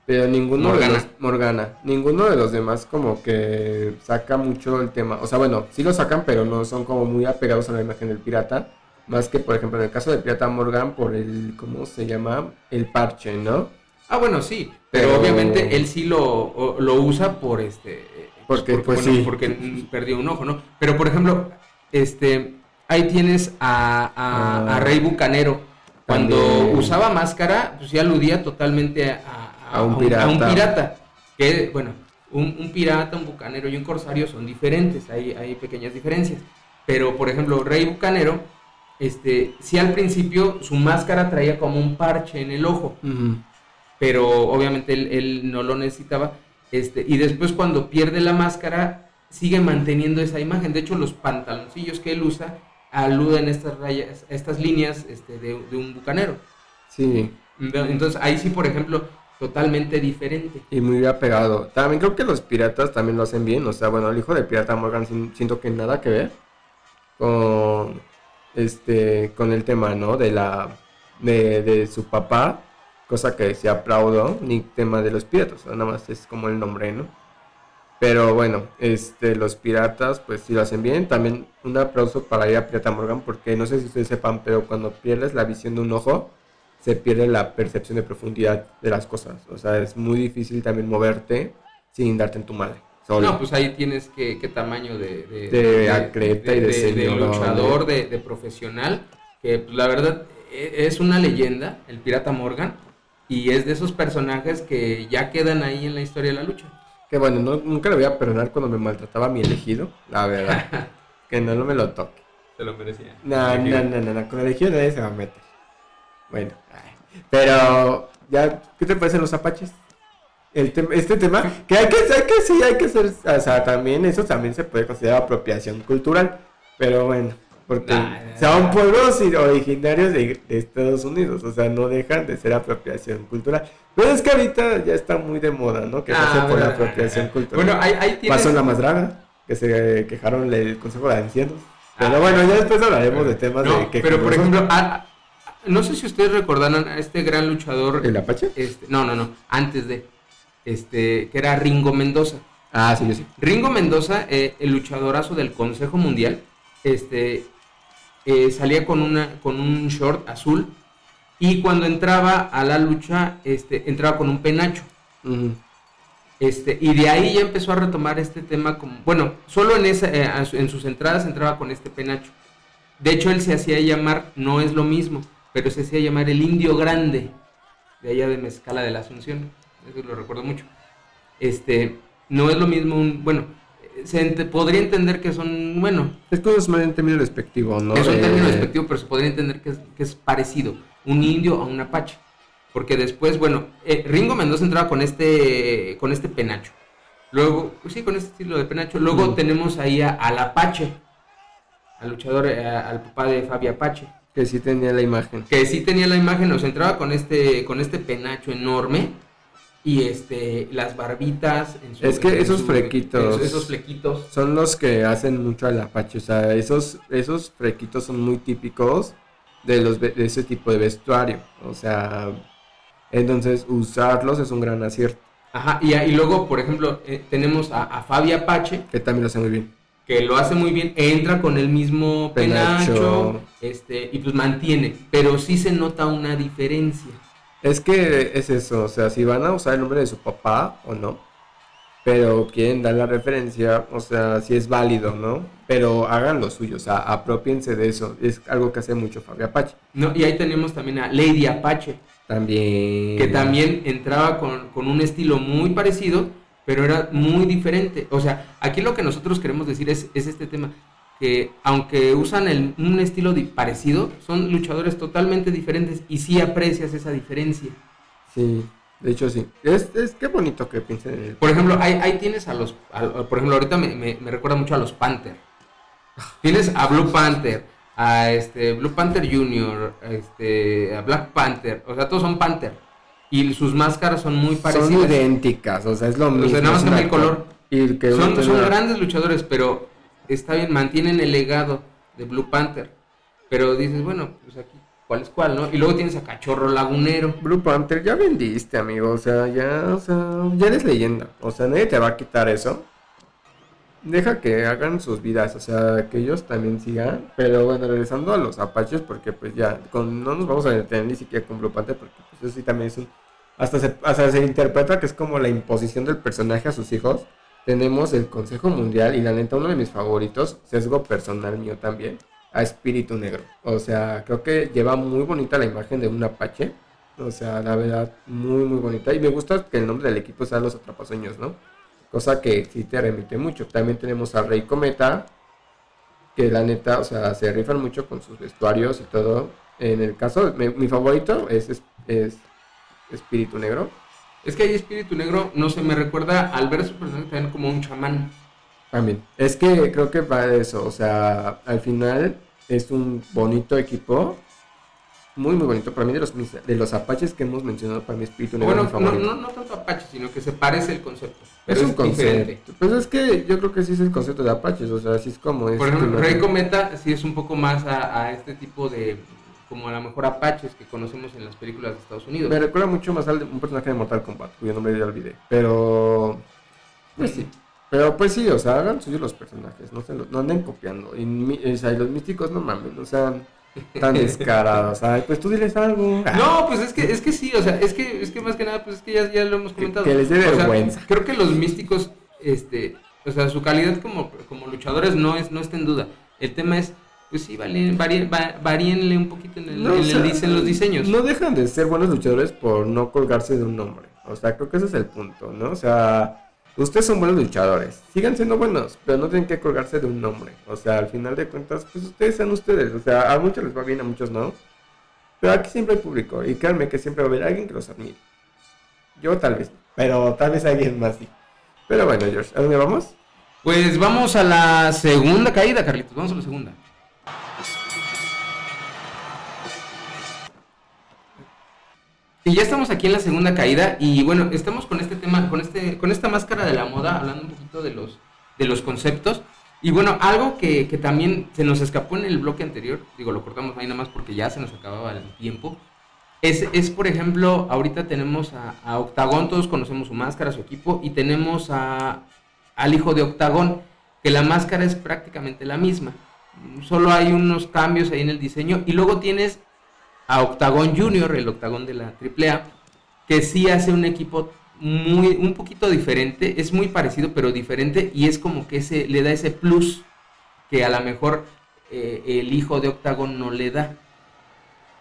Pero ninguno Morgana. de los. Morgana. Ninguno de los demás, como que saca mucho el tema. O sea, bueno, sí lo sacan, pero no son como muy apegados a la imagen del pirata. Más que, por ejemplo, en el caso de Pirata Morgan, por el. ¿Cómo se llama? El parche, ¿no? Ah, bueno, sí, pero, Pero- obviamente él sí lo, lo usa por este. Porque, pues, bueno, sí. Porque perdió un ojo, ¿no? Pero por ejemplo, este, ahí tienes a, a, Ah. a Rey Bucanero. Cuando También. usaba máscara, pues sí aludía totalmente a, A un pirata. un pirata. Que, bueno, un, un pirata, un bucanero y un corsario son diferentes, hay, hay pequeñas diferencias. Pero, por ejemplo, Rey Bucanero este, sí al principio su máscara traía como un parche en el ojo, pero obviamente él, él no lo necesitaba. Este, y después cuando pierde la máscara, sigue manteniendo esa imagen. De hecho, los pantaloncillos que él usa aluden a estas rayas, a estas líneas este, de, de un bucanero. Sí, Entonces ahí sí, por ejemplo, totalmente diferente. y muy apegado. También creo que los piratas también lo hacen bien. O sea, bueno, el hijo de pirata Morgan sin- siento que nada que ver con este con el tema, ¿no? De la de, de su papá, cosa que se aplaudo, ni tema de los piratas, nada más es como el nombre, ¿no? Pero bueno, este, los piratas, pues sí lo hacen bien. También un aplauso para ir a Pirata Morgan, porque no sé si ustedes sepan, pero cuando pierdes la visión de un ojo, se pierde la percepción de profundidad de las cosas. O sea, es muy difícil también moverte sin darte en tu madre. solo. No, pues ahí tienes que, qué tamaño de, De atleta y de señor, luchador, de, de profesional, que pues, la verdad e- es una leyenda, el pirata Morgan, y es de esos personajes que ya quedan ahí en la historia de la lucha. Que bueno, no- nunca le voy a perdonar cuando me maltrataba mi elegido, la verdad. que no, no me lo toque. Se lo merecía. No, no, no, no, no, con el elegido nadie se va a meter. Bueno, pero ya, ¿qué te parecen los apaches? El este tema, que hay que, hay que sí, hay que ser, o sea, también eso también se puede considerar apropiación cultural, pero bueno, porque Nah, son pueblos originarios de, de Estados Unidos, o sea, no dejan de ser apropiación cultural. Pero es que ahorita ya está muy de moda, ¿no? Que se Ah, por la apropiación cultural. Bueno, ahí, ahí tienes... Pasó en la más draga, que se quejaron el Consejo de Ancianos. Pero Ah. bueno, ya después hablaremos de temas No, de que pero por ejemplo, a- a- no sé si ustedes recordarán a este gran luchador... ¿El Apache? Este, no, no, no, antes de... Este, que era Ringo Mendoza. Ah, sí, sí. Ringo Mendoza, eh, el luchadorazo del Consejo Mundial, este, eh, salía con, una, con un short azul y cuando entraba a la lucha, este, entraba con un penacho. Este, y de ahí ya empezó a retomar este tema como, bueno, solo en, esa, eh, en sus entradas entraba con este penacho. De hecho, él se hacía llamar, no es lo mismo, pero se hacía llamar el indio grande, de allá de Mezcala de la Asunción, eso lo recuerdo mucho. Este, no es lo mismo un, bueno, se ente- podría entender que son, bueno, Es como es en término despectivo, ¿no? es un término despectivo, pero se podría entender que es, que es parecido, un indio a un apache. Porque después, bueno, eh, Ringo Mendoza entraba con este, con este penacho. Luego, pues sí, con este estilo de penacho. Luego Mm. tenemos ahí a- al apache, al luchador, eh, al papá de Fabi Apache, Que sí tenía la imagen. que sí tenía la imagen, o sea, entraba con este, con este penacho enorme y este, las barbitas. en su- Es que en esos su- flequitos. Esos, esos flequitos. Son los que hacen mucho al Apache. O sea, esos, esos frequitos son muy típicos de, los, de ese tipo de vestuario. O sea, entonces usarlos es un gran acierto. Ajá, y, y luego, por ejemplo, eh, tenemos a, a Fabi Apache, Que también lo hace muy bien. que lo hace muy bien, entra con el mismo penacho, Penacho. este, y pues mantiene, pero sí se nota una diferencia. Es que es eso, o sea, si van a usar el nombre de su papá o no, pero quieren dar la referencia, o sea, si es válido, ¿no? Pero hagan lo suyo, o sea, apropiense de eso. Es algo que hace mucho Fabio Apache. No, y ahí tenemos también a Lady Apache, También. que también entraba con, con un estilo muy parecido, pero era muy diferente. O sea, aquí lo que nosotros queremos decir es, es este tema, que aunque usan el- un estilo parecido, son luchadores totalmente diferentes y sí aprecias esa diferencia. Sí, de hecho sí. Es, es qué bonito que piensen en el... Por ejemplo, ahí, ahí tienes a los, a- por ejemplo, ahorita me, me- me recuerda mucho a los Panther. Tienes a Blue Panther, a este Blue Panther Jr., a este, a Black Panther, o sea, todos son Panther. Y sus máscaras son muy Son parecidas. idénticas, o sea, es lo mismo. nada más es cambia una el color. Y que son, son grandes luchadores, pero está bien, mantienen el legado de Blue Panther. Pero dices, bueno, pues aquí, ¿cuál es cuál, no? Y luego tienes a Cachorro Lagunero. Blue Panther, ya vendiste, amigo. O sea, ya, o sea, ya eres leyenda. O sea, nadie te va a quitar eso. Deja que hagan sus vidas, o sea, que ellos también sigan. Pero bueno, regresando a los apaches, porque pues ya, con, no nos vamos a detener ni siquiera con Blue Panther, porque pues eso sí también es un. Hasta se, hasta se interpreta que es como la imposición del personaje a sus hijos. Tenemos el Consejo Mundial y la neta, uno de mis favoritos, sesgo personal mío también, a Espíritu Negro. O sea, creo que lleva muy bonita la imagen de un apache. O sea, la verdad, muy, muy bonita. Y me gusta que el nombre del equipo sea Los Atrapasueños, ¿no? Cosa que sí te remite mucho. También tenemos al Rey Cometa, que la neta, o sea, se rifan mucho con sus vestuarios y todo. En el caso, mi, favorito es, es Espíritu Negro. Es que hay espíritu negro, no sé, me recuerda al ver a su personaje también como un chamán. También. Es que creo que va de eso. O sea, al final es un bonito equipo. Muy, muy bonito. Para mí, de los, de los apaches que hemos mencionado, para mí Espíritu Negro Bueno, es mi no, favorito. no, no tanto Apache, sino que se parece el concepto. Pero es es, un concepto. diferente. Pues es que yo creo que sí es el concepto de apaches. O sea, así es como es. Por ejemplo, Rey Cometa sí es un poco más a, a este tipo de, como a lo mejor Apaches que conocemos en las películas de Estados Unidos. Me recuerda mucho más a un personaje de Mortal Kombat, cuyo nombre ya olvidé. Pero. Pues sí. Pero pues sí, o sea, hagan suyos los personajes, no, se lo- no anden copiando. Y, o sea, y los místicos no mames, no sean tan descarados. Ay, pues tú diles algo. No, pues es que, es que sí, o sea, es que, es que más que nada, pues es que ya, ya lo hemos comentado. que les dé O sea, vergüenza. creo que los místicos, este, o sea, su calidad como, como luchadores no es, no está en duda. El tema es, pues sí, varíen- varíen- va- varíenle un poquito en, el, No, en o el sea, dise- en los diseños. No dejan de ser buenos luchadores por no colgarse de un nombre. O sea, creo que ese es el punto, ¿no? O sea, ustedes son buenos luchadores. Sigan siendo buenos, pero no tienen que colgarse de un nombre. O sea, al final de cuentas, pues ustedes sean ustedes. O sea, a muchos les va bien, a muchos no. Pero aquí siempre hay público. Y créanme que siempre va a haber alguien que los admire. Yo tal vez, pero tal vez alguien más sí. Pero bueno, George, ¿a dónde vamos? Pues vamos a la segunda caída, Carlitos, vamos a la segunda. Y ya estamos aquí en la segunda caída y bueno, estamos con este tema, con este, con esta máscara de la moda, hablando un poquito de los, de los conceptos. Y bueno, algo que, que también se nos escapó en el bloque anterior, digo, lo cortamos ahí nada más porque ya se nos acababa el tiempo, es, es por ejemplo, ahorita tenemos a, a Octagón, todos conocemos su máscara, su equipo, y tenemos a, al hijo de Octagón, que la máscara es prácticamente la misma. Solo hay unos cambios ahí en el diseño. Y luego tienes a Octagón Junior, el Octagón de la AAA, que sí hace un equipo muy, un poquito diferente. Es muy parecido, pero diferente. Y es como que ese, le da ese plus que a lo mejor eh, el hijo de Octagón no le da.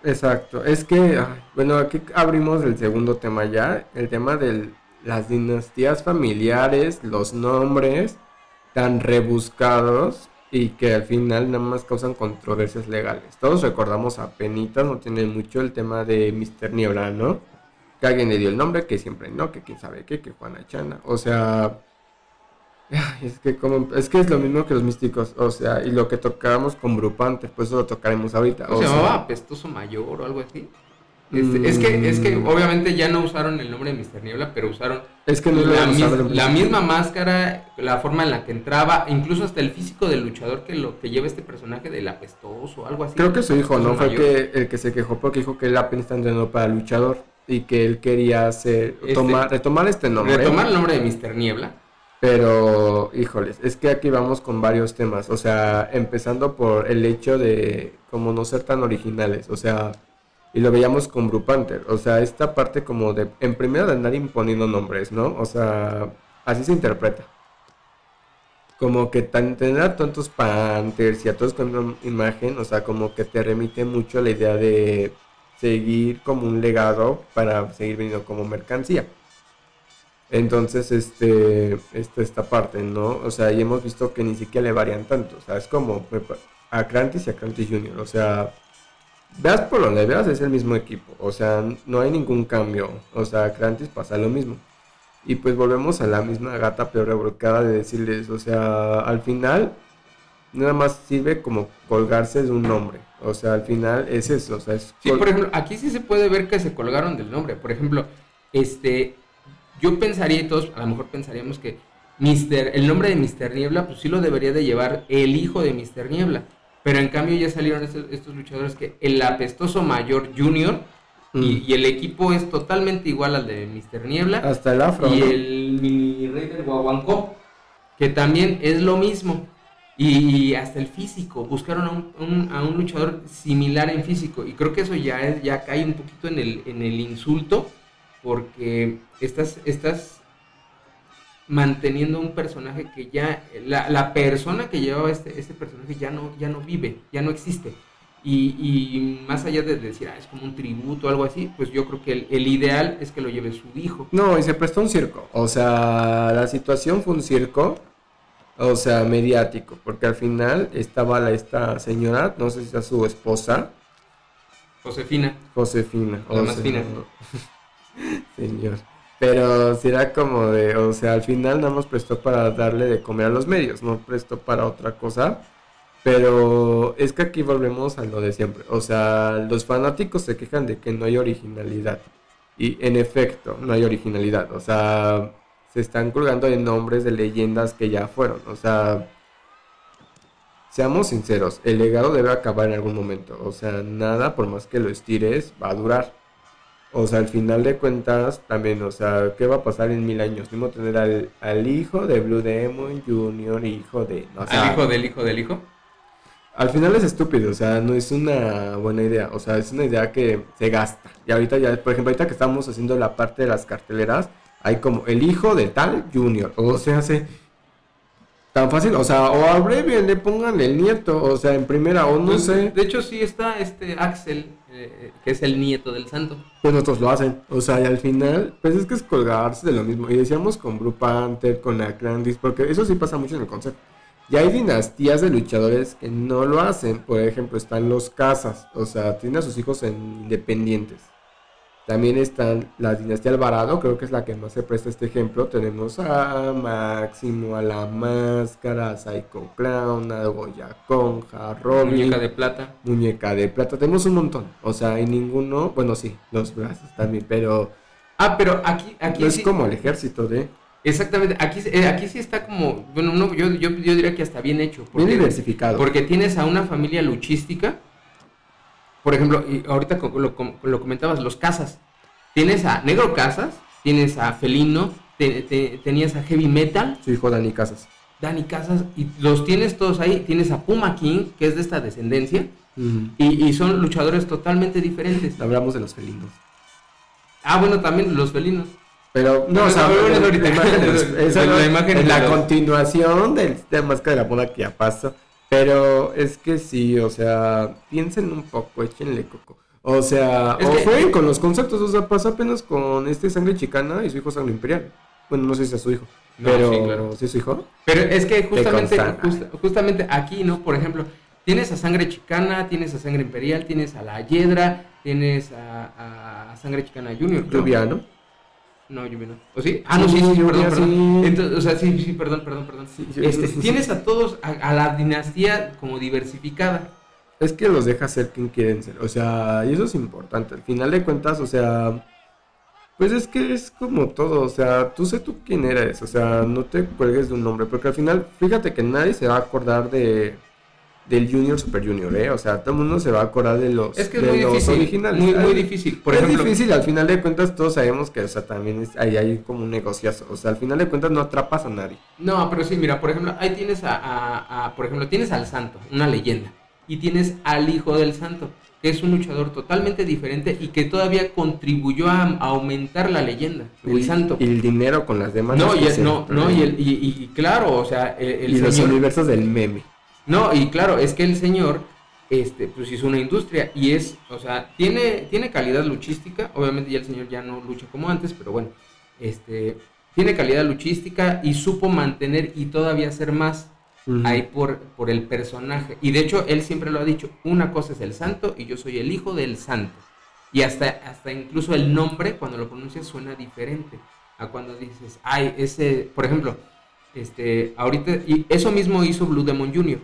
Exacto, es que, ay, bueno, aquí abrimos el segundo tema ya, el tema de las dinastías familiares, los nombres tan rebuscados y que al final nada más causan controversias legales. Todos recordamos a Penitas, no tiene mucho el tema de Mr. Niebla, ¿no? Que alguien le dio el nombre, que siempre no, que quién sabe qué, que Juana Chana, o sea... Es que, como, es que es lo mismo que los místicos, o sea, y lo que tocábamos con Grupante, pues eso lo tocaremos ahorita. ¿Cómo o se sea, llamaba? ¿Apestoso Mayor o algo así? Este, es, que, es que Mm. obviamente ya no usaron el nombre de Mr. Niebla, pero usaron Es que no la, mis- misma máscara, la forma en la que entraba, incluso hasta el físico del luchador que lo que lleva este personaje del apestoso o algo así. Creo que su hijo, ¿no? Fue que, el que se quejó porque dijo que él apenas está entrenando para luchador y que él quería hacer, Este- tomar, retomar este nombre. Retomar el nombre de Mr. Niebla. Pero, híjoles, es que aquí vamos con varios temas. O sea, empezando por el hecho de como no ser tan originales. O sea, y lo veíamos con Blue Panther. O sea, esta parte como de, en primera de andar imponiendo nombres, ¿no? O sea, así se interpreta. Como que tan, tener a tantos Panthers y a todos con una imagen, o sea, como que te remite mucho a la idea de seguir como un legado para seguir viniendo como mercancía. Entonces, este, esta, esta parte, ¿no? O sea, y hemos visto que ni siquiera le varían tanto. O sea, es como a Crantis y a Crantis Junior. O sea, veas por donde veas, es el mismo equipo. O sea, no hay ningún cambio. O sea, Crantis pasa lo mismo. Y pues volvemos a la misma gata peor revolcada de decirles, o sea, al final nada más sirve como colgarse de un nombre. O sea, al final es eso. O sea, es Sí, por ejemplo, aquí sí se puede ver que se colgaron del nombre. Por ejemplo, este, yo pensaría y todos a lo mejor pensaríamos que Mister, el nombre de Mr. Niebla, pues sí lo debería de llevar el hijo de Mr. Niebla. Pero en cambio ya salieron estos, estos luchadores que el apestoso mayor Junior y, Mm. y el equipo es totalmente igual al de Mr. Niebla. hasta el afro. y ¿no? el mini rey del Guaguancó, que también es lo mismo. Y hasta el físico, buscaron a un, un- a un luchador similar en físico. Y creo que eso ya, es, ya cae un poquito en el, en el insulto, porque estás, estás manteniendo un personaje que ya, la, la persona que llevaba este, este personaje ya no, ya no vive, ya no existe. Y, y más allá de decir, ah, es como un tributo o algo así, pues yo creo que el, el ideal es que lo lleve su hijo. No, y se prestó un circo. O sea, la situación fue un circo. o sea, mediático, porque al final estaba la, esta señora, no sé si es su esposa. Josefina. Josefina. La más fina. Señor. Pero será como de, o sea, al final nada más prestó para darle de comer a los medios, no prestó para otra cosa. Pero es que aquí volvemos a lo de siempre. O sea, los fanáticos se quejan de que no hay originalidad. Y en efecto, no hay originalidad. O sea, se están colgando de nombres de leyendas que ya fueron. O sea, seamos sinceros, el legado debe acabar en algún momento. O sea, nada, por más que lo estires, va a durar. O sea, al final de cuentas, también, o sea, ¿qué va a pasar en mil años? Mismo tener al, al hijo de Blue Demon Jr., hijo de... O ¿Al hijo del hijo del hijo? Al final es estúpido, o sea, no es una buena idea. O sea, es una idea que se gasta. Y ahorita ya, por ejemplo, ahorita que estamos haciendo la parte de las carteleras, hay como el hijo de tal junior. O sea, hace tan fácil. O sea, o abrevien, le pongan el nieto. O sea, en primera, o no pues, sé. De hecho, sí está este Axel, eh, que es el nieto del santo. Pues nosotros lo hacen. O sea, y al final, pues es que es colgarse de lo mismo. Y decíamos con Blue Panther, con la Clandis, porque eso sí pasa mucho en el concepto. Y hay dinastías de luchadores que no lo hacen. Por ejemplo, están los Casas. O sea, tienen a sus hijos en independientes. También están la dinastía Alvarado, creo que es la que más se presta este ejemplo. Tenemos a Máximo, a La Máscara, a Psycho Clown, a Goya Conja, a Robin. Muñeca de plata. Muñeca de plata. Tenemos un montón. O sea, hay ninguno. Bueno, sí, los brazos también, pero. Ah, pero aquí. aquí no es como el ejército de. Exactamente, aquí, eh, aquí sí está como, bueno, no, yo, yo, yo diría que hasta bien hecho. bien diversificado. Porque tienes a una familia luchística por ejemplo, y ahorita lo, lo, comentabas, los Casas. Tienes a Negro Casas, tienes a Felino, tenías a Heavy Metal. Su hijo Dani Casas. Dani Casas, y los tienes todos ahí. Tienes a Puma King, que es de esta descendencia, y, son luchadores totalmente diferentes. Hablamos de los felinos. Ah, bueno, también los felinos. Pero, no, o sea, la imagen, en la continuación del de Máscara de la Puna que ya pasó. Pero es que sí, o sea, piensen un poco, échenle coco. O sea, o jueguen con los conceptos, o sea, pasó apenas con este sangre chicana y su hijo sangre imperial. Bueno, no sé si es su hijo, pero sí, es su hijo. Pero es que justamente, justamente aquí, ¿no? Por ejemplo, tienes a sangre chicana, tienes a sangre imperial, tienes a la hiedra, tienes a, a sangre chicana junior. Lluvia, ¿no? No, yo no. ¿O sí? Ah, no, sí, sí, perdón, perdón. Entonces, o sea, sí, sí, perdón, perdón, perdón. este, tienes a todos, a, la dinastía como diversificada. Es que los deja ser quien quieren ser. O sea, y eso es importante. Al final de cuentas, o sea, pues es que es como todo. O sea, tú sé tú quién eres. O sea, no te cuelgues de un nombre. Porque al final, fíjate que nadie se va a acordar de del Junior Super Junior, ¿eh? O sea, todo el mundo se va a acordar de los, es que es muy difícil, originales. Muy, muy difícil. Por es difícil, al final de cuentas todos sabemos que, o sea, también es, ahí hay como un negociazo. O sea, al final de cuentas no atrapas a nadie. No, pero sí, mira, por ejemplo, ahí tienes a, por ejemplo, tienes al santo, una leyenda. Y tienes al hijo del santo, que es un luchador totalmente diferente y que todavía contribuyó a, aumentar la leyenda, el santo. Y el dinero con las demandas. No, y, no, no y, el, y, claro, o sea, el, y los universos del meme. No, y claro, es que el señor este, pues hizo una industria y es, o sea, tiene, tiene calidad luchística, obviamente ya el señor ya no lucha como antes, pero bueno, este, tiene calidad luchística y supo mantener y todavía hacer más ahí por, por el personaje. Y de hecho, él siempre lo ha dicho, una cosa es el santo y yo soy el hijo del santo. Y hasta, hasta incluso el nombre, cuando lo pronuncias, suena diferente a cuando dices, ay, ese, por ejemplo, este, ahorita, y eso mismo hizo Blue Demon Jr.,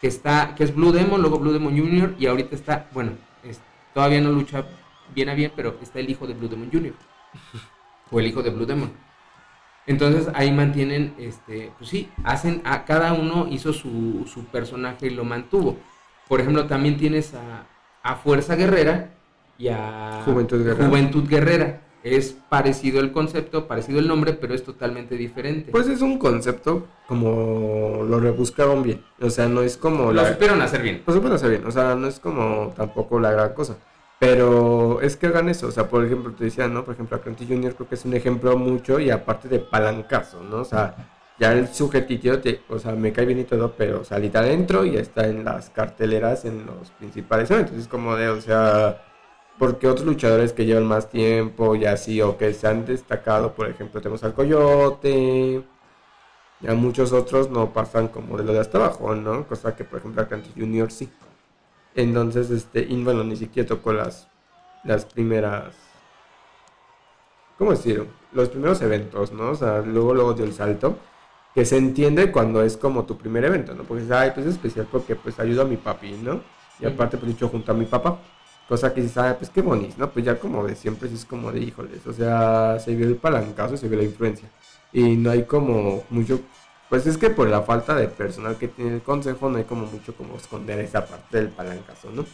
que está, que es Blue Demon, luego Blue Demon Jr. y ahorita está, bueno, todavía no lucha bien a bien, pero está el hijo de Blue Demon Jr. o el hijo de Blue Demon. Entonces ahí mantienen, este, pues sí, hacen, a cada uno hizo su, su personaje y lo mantuvo. Por ejemplo, también tienes a, a Fuerza Guerrera y a Juventud Guerrera. Juventud Guerrera es parecido el concepto, parecido el nombre, pero es totalmente diferente. Pues es un concepto como lo rebuscaron bien. O sea, no es como... Lo supieron hacer bien. Lo supieron hacer bien. O sea, no es como tampoco la gran cosa. Pero es que hagan eso. O sea, por ejemplo, te decía, ¿no? Por ejemplo, a Cranty Junior creo que es un ejemplo mucho y aparte de palancazo, ¿no? O sea, ya el sujetito, te, o sea, me cae bien y todo, pero salita adentro y está en las carteleras, en los principales eventos. Es como de, o sea porque otros luchadores que llevan más tiempo y así, o que se han destacado, por ejemplo, tenemos al Coyote, Ya muchos otros no pasan como de lo de hasta abajo, ¿no? Cosa que, por ejemplo, Atlantis Junior sí. Entonces, este, y bueno, ni siquiera tocó las, las primeras, ¿cómo decirlo? Los primeros eventos, ¿no? O sea, luego, luego dio el salto, que se entiende cuando es como tu primer evento, ¿no? Porque dices, ay, pues es especial porque pues ayuda a mi papi, ¿no? Y aparte, pues dicho junto a mi papá. Cosa que dices, ay, pues qué bonito, ¿no? Pues ya como de siempre, sí es como de híjoles, o sea, se vio el palancazo, se vio la influencia. Y no hay como mucho pues es que por la falta de personal que tiene el consejo no hay como mucho como esconder esa parte del palancazo, ¿no?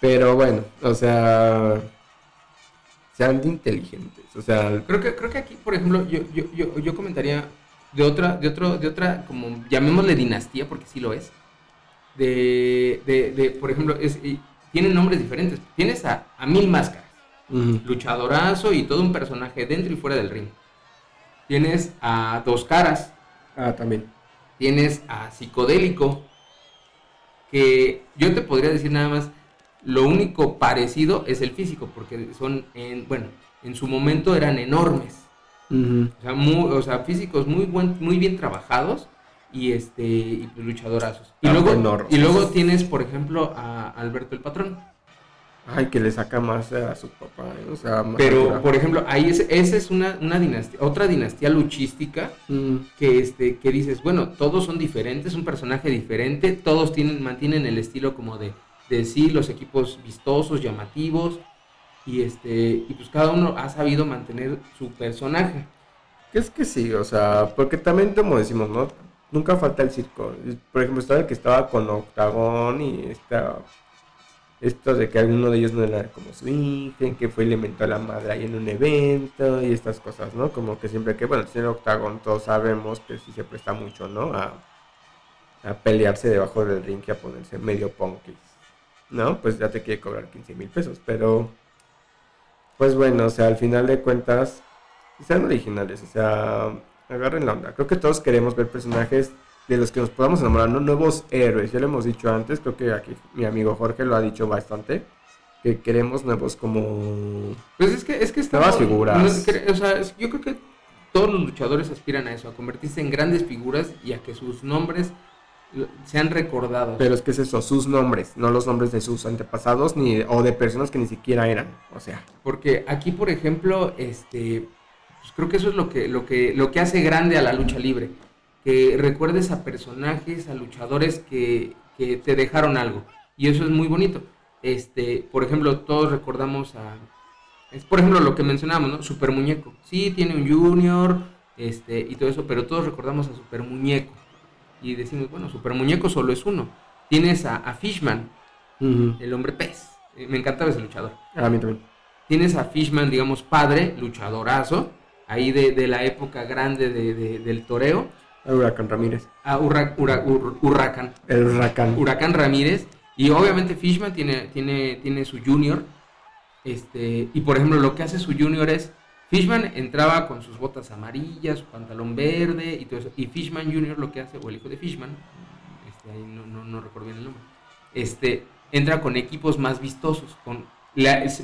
Pero bueno, o sea, sean inteligentes, o sea, creo que creo que aquí, por ejemplo, yo yo, yo, yo comentaría de otra de otro de otra como llamémosle dinastía porque sí lo es. De, de, de por ejemplo, es, tienen nombres diferentes. Tienes a, a Mil Máscaras, luchadorazo y todo un personaje dentro y fuera del ring. Tienes a Dos Caras, Ah, también. Tienes a Psicodélico, que yo te podría decir nada más, lo único parecido es el físico, porque son, en, bueno, en su momento eran enormes. o, sea, muy, o, sea, físicos muy, buen, muy bien trabajados y, este, y pues luchadorazos. Y, ah, luego, y luego tienes, por ejemplo, a Alberto el Patrón Ay, que le saca más a su papá, ¿eh? o sea, Pero, por ejemplo, ahí es, esa es una, una dinastía, otra dinastía luchística mm. que, este, que dices, bueno, todos son diferentes, un personaje diferente, todos tienen, mantienen el estilo como de, de sí, los equipos vistosos, llamativos, y este, y pues cada uno ha sabido mantener su personaje. Es que sí, o sea, porque también como decimos, ¿no? Nunca falta el circo. Por ejemplo, estaba el que estaba con Octagón y está esto de que alguno de ellos no era como su hija, que fue y a la madre ahí en un evento y estas cosas, ¿no? Como que siempre que, bueno, el señor Octagon todos sabemos que sí se presta mucho, ¿no? A, a pelearse debajo del ring y a ponerse medio punky, ¿no? Pues ya te quiere cobrar 15 mil pesos, pero pues bueno, o sea, al final de cuentas, sean originales, o sea, agarren la onda. Creo que todos queremos ver personajes de los que nos podamos enamorar, ¿no? nuevos héroes. Ya lo hemos dicho antes, creo que aquí mi amigo Jorge lo ha dicho bastante, que queremos nuevos como... Pues es que, es que nuevas figuras. o sea, yo creo que todos los luchadores aspiran a eso, a convertirse en grandes figuras y a que sus nombres sean recordados. Pero es que es eso, sus nombres, no los nombres de sus antepasados ni o de personas que ni siquiera eran, o sea. Porque aquí, por ejemplo, este, pues creo que eso es lo que, lo que, lo que hace grande a la lucha libre que recuerdes a personajes, a luchadores que, te dejaron algo. Y eso es muy bonito. Este, por ejemplo, todos recordamos a. Es por ejemplo lo que mencionábamos, ¿no? Super Muñeco. Sí, tiene un Junior, este, y todo eso, pero todos recordamos a Super Muñeco. Y decimos, bueno, Super Muñeco solo es uno. Tienes a, Fishman, el hombre pez. Eh, me encantaba ese luchador. A mí también. Tienes a Fishman, digamos, padre, luchadorazo, ahí de, la época grande del toreo Huracán Ramírez. Ah, Huracán. El Huracán. Huracán Ramírez. Y obviamente Fishman tiene, tiene, tiene su junior. Este, y por ejemplo, lo que hace su junior es. Fishman entraba con sus botas amarillas, su pantalón verde y todo eso. Y Fishman Junior lo que hace, o el hijo de Fishman, este, ahí no, recuerdo bien el nombre, este, entra con equipos más vistosos, con,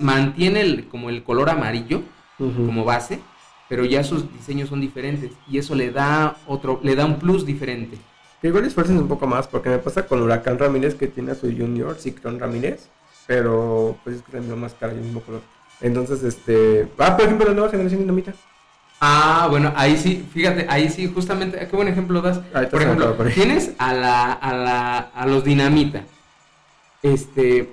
mantiene el, como el color amarillo como base, pero ya sus diseños son diferentes y eso le da otro, le da un plus diferente. Que igual esfuercen un poco más, porque me pasa con Huracán Ramírez que tiene a su junior, Ciclón Ramírez, pero pues es que también más cara y el mismo color. Entonces, este. Ah, por ejemplo, la nueva generación dinamita. Ah, bueno, ahí sí, fíjate, ahí sí, justamente, qué buen ejemplo das. por ejemplo, tienes a la, a la, a los dinamita, este,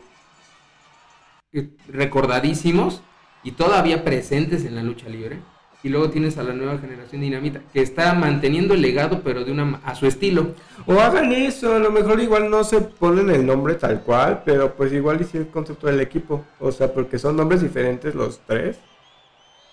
recordadísimos y todavía presentes en la lucha libre y luego tienes a la nueva generación dinamita que está manteniendo el legado pero de una a su estilo. O hagan eso, a lo mejor igual no se ponen el nombre tal cual, pero pues igual hice el concepto del equipo, o sea, porque son nombres diferentes los tres.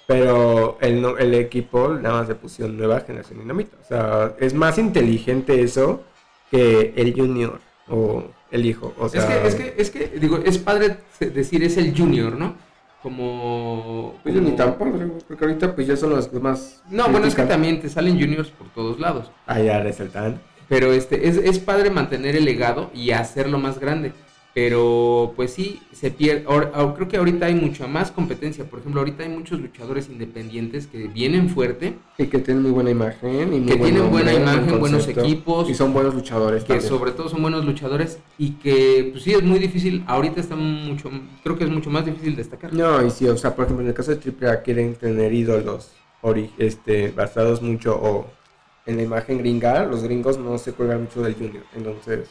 Pero el, el equipo nada más se pusieron nueva generación dinamita. O sea, es más inteligente eso que el junior o el hijo. O sea, es que, es que, es que, digo, es padre decir es el junior, ¿no? Como... Pues ni tan porque ahorita pues ya son los más... No, bueno, es que también te salen juniors por todos lados. Ah, ya resaltan. Pero este, es, es padre mantener el legado y hacerlo más grande. Pero pues sí, se pierde. ahor- ahor- creo que ahorita hay mucha más competencia. Por ejemplo, ahorita hay muchos luchadores independientes que vienen fuerte, Y que tienen muy buena imagen y muy Que buen tienen buena nombre, imagen, buen buenos equipos. Y son buenos luchadores que también. sobre todo son buenos luchadores y que pues sí es muy difícil. Ahorita está mucho, creo que es mucho más difícil destacar. No, y sí, o sea, por ejemplo, en el caso de AAA quieren tener ídolos ori- este, basados mucho o en la imagen gringa, los gringos no se cuelgan mucho del Junior, entonces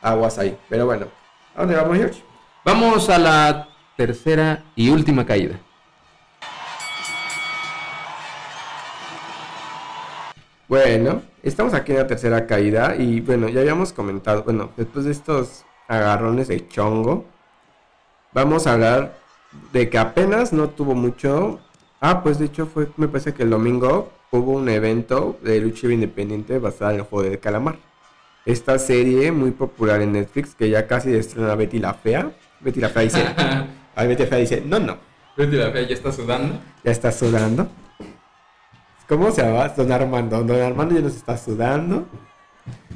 aguas ahí. Pero bueno, ¿a dónde vamos, George? Vamos a la tercera y última caída. Bueno, estamos aquí en la tercera caída y bueno, ya habíamos comentado, bueno, después de estos agarrones de chongo, vamos a hablar de que apenas no tuvo mucho. Ah, pues de hecho fue, me parece que el domingo hubo un evento de lucha independiente basada en el juego del calamar. Esta serie muy popular en Netflix que ya casi estrena Betty la Fea. Betty la Fea dice, a Betty la Fea dice, no, no, Betty la Fea ya está sudando. ya está sudando. ¿Cómo se llama? Don Armando. Don Armando ya nos está sudando.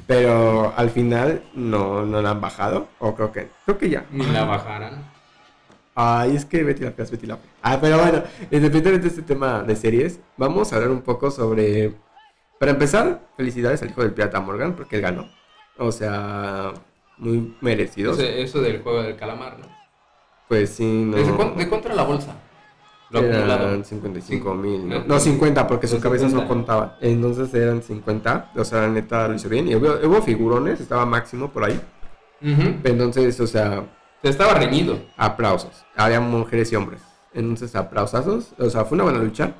Pero al final no, no la han bajado. O creo que. Creo que ya. Ni la bajaran. Ay, es que Betty la Fea es Betty la Fea. Ah, pero bueno, independientemente de este tema de series, vamos a hablar un poco sobre. Para empezar, felicidades al hijo del pirata Morgan, porque él ganó. O sea, muy merecido. Eso del juego del calamar, ¿no? Pues sí, no. ¿Desde cuán- ¿De cuánto era la bolsa? Lo. Eran 55 mil, ¿no? No, No, 50, porque sus no, cabezas no 50. contaban. Entonces eran 50. O sea, la neta lo hizo bien. Y hubo, hubo figurones, estaba máximo por ahí. Entonces, o sea, Se estaba reñido. aplausos. Había mujeres y hombres. Entonces, aplausazos. O sea, fue una buena lucha.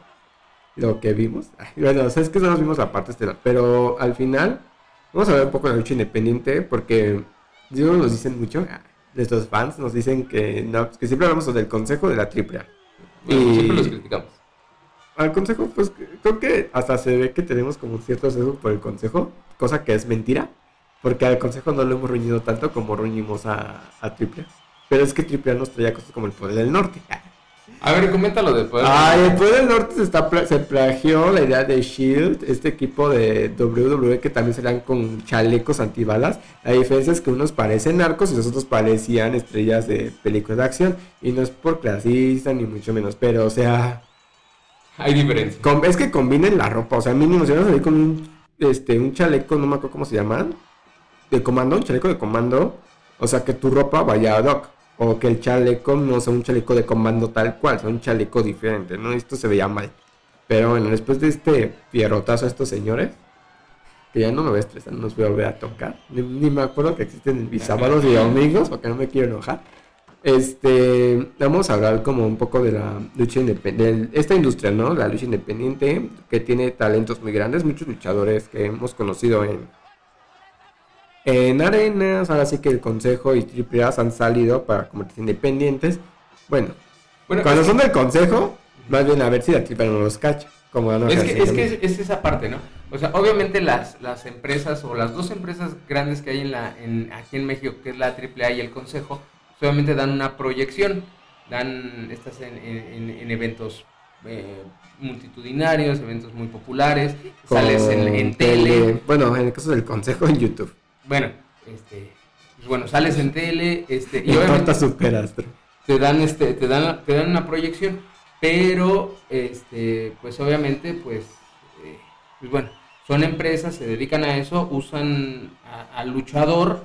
Lo que vimos. Ay, bueno, o sea, es que solo vimos la parte estelar. Pero al final, vamos a ver un poco de la lucha independiente. Porque, digo, nos dicen mucho. ah, Nuestros fans nos dicen que, no, que siempre hablamos del consejo de la triple A. Bueno, Y- Siempre los criticamos. Al consejo, pues creo que hasta se ve que tenemos como cierto sesgo por el consejo, cosa que es mentira, porque al consejo no lo hemos reñido tanto como reñimos a, a Triple A. Pero es que Triple A nos traía cosas como el poder del norte. A ver, coméntalo de poder. Ay, el poder del norte se, está, pla- se plagió la idea de Shield, este equipo de WWE que también serán con chalecos antibalas. La diferencia es que unos parecen narcos y los otros parecían estrellas de películas de acción. Y no es por clasista ni mucho menos, pero o sea... Hay diferencia. Es que combinen la ropa, o sea, mínimo, si van a salir con un, este, un chaleco, no me acuerdo cómo se llaman, de comando, un chaleco de comando, o sea, que tu ropa vaya ad hoc, o que el chaleco no sea un chaleco de comando tal cual, sea un chaleco diferente, ¿no? Esto se veía mal. Pero bueno, después de este pierrotazo a estos señores, que ya no me voy a estresar, no los voy a volver a tocar, ni, me acuerdo que existen mis sábados y domingos, porque no me quiero enojar. Este, vamos a hablar como un poco de la lucha independiente, de esta industria, ¿no? La lucha independiente, que tiene talentos muy grandes, muchos luchadores que hemos conocido en, en arenas, ahora sí que el Consejo y Triple A han salido para convertirse independientes. Bueno, Bueno, cuando son del Consejo, más bien a ver si la Triple A no los cacha, como no es que, es, que esa parte, ¿no? O sea, obviamente las, las empresas o las dos empresas grandes que hay en la, en, aquí en México, que es la AAA y el Consejo, pues, obviamente dan una proyección, dan estas en, en- en eventos eh, multitudinarios, eventos muy populares, sales en, tele, Bueno, en el caso del Consejo en YouTube. Bueno, este, pues bueno, sales en tele, este, y obviamente superastro. te dan este te dan te dan una proyección pero este pues obviamente pues eh, pues bueno son empresas se dedican a eso usan al luchador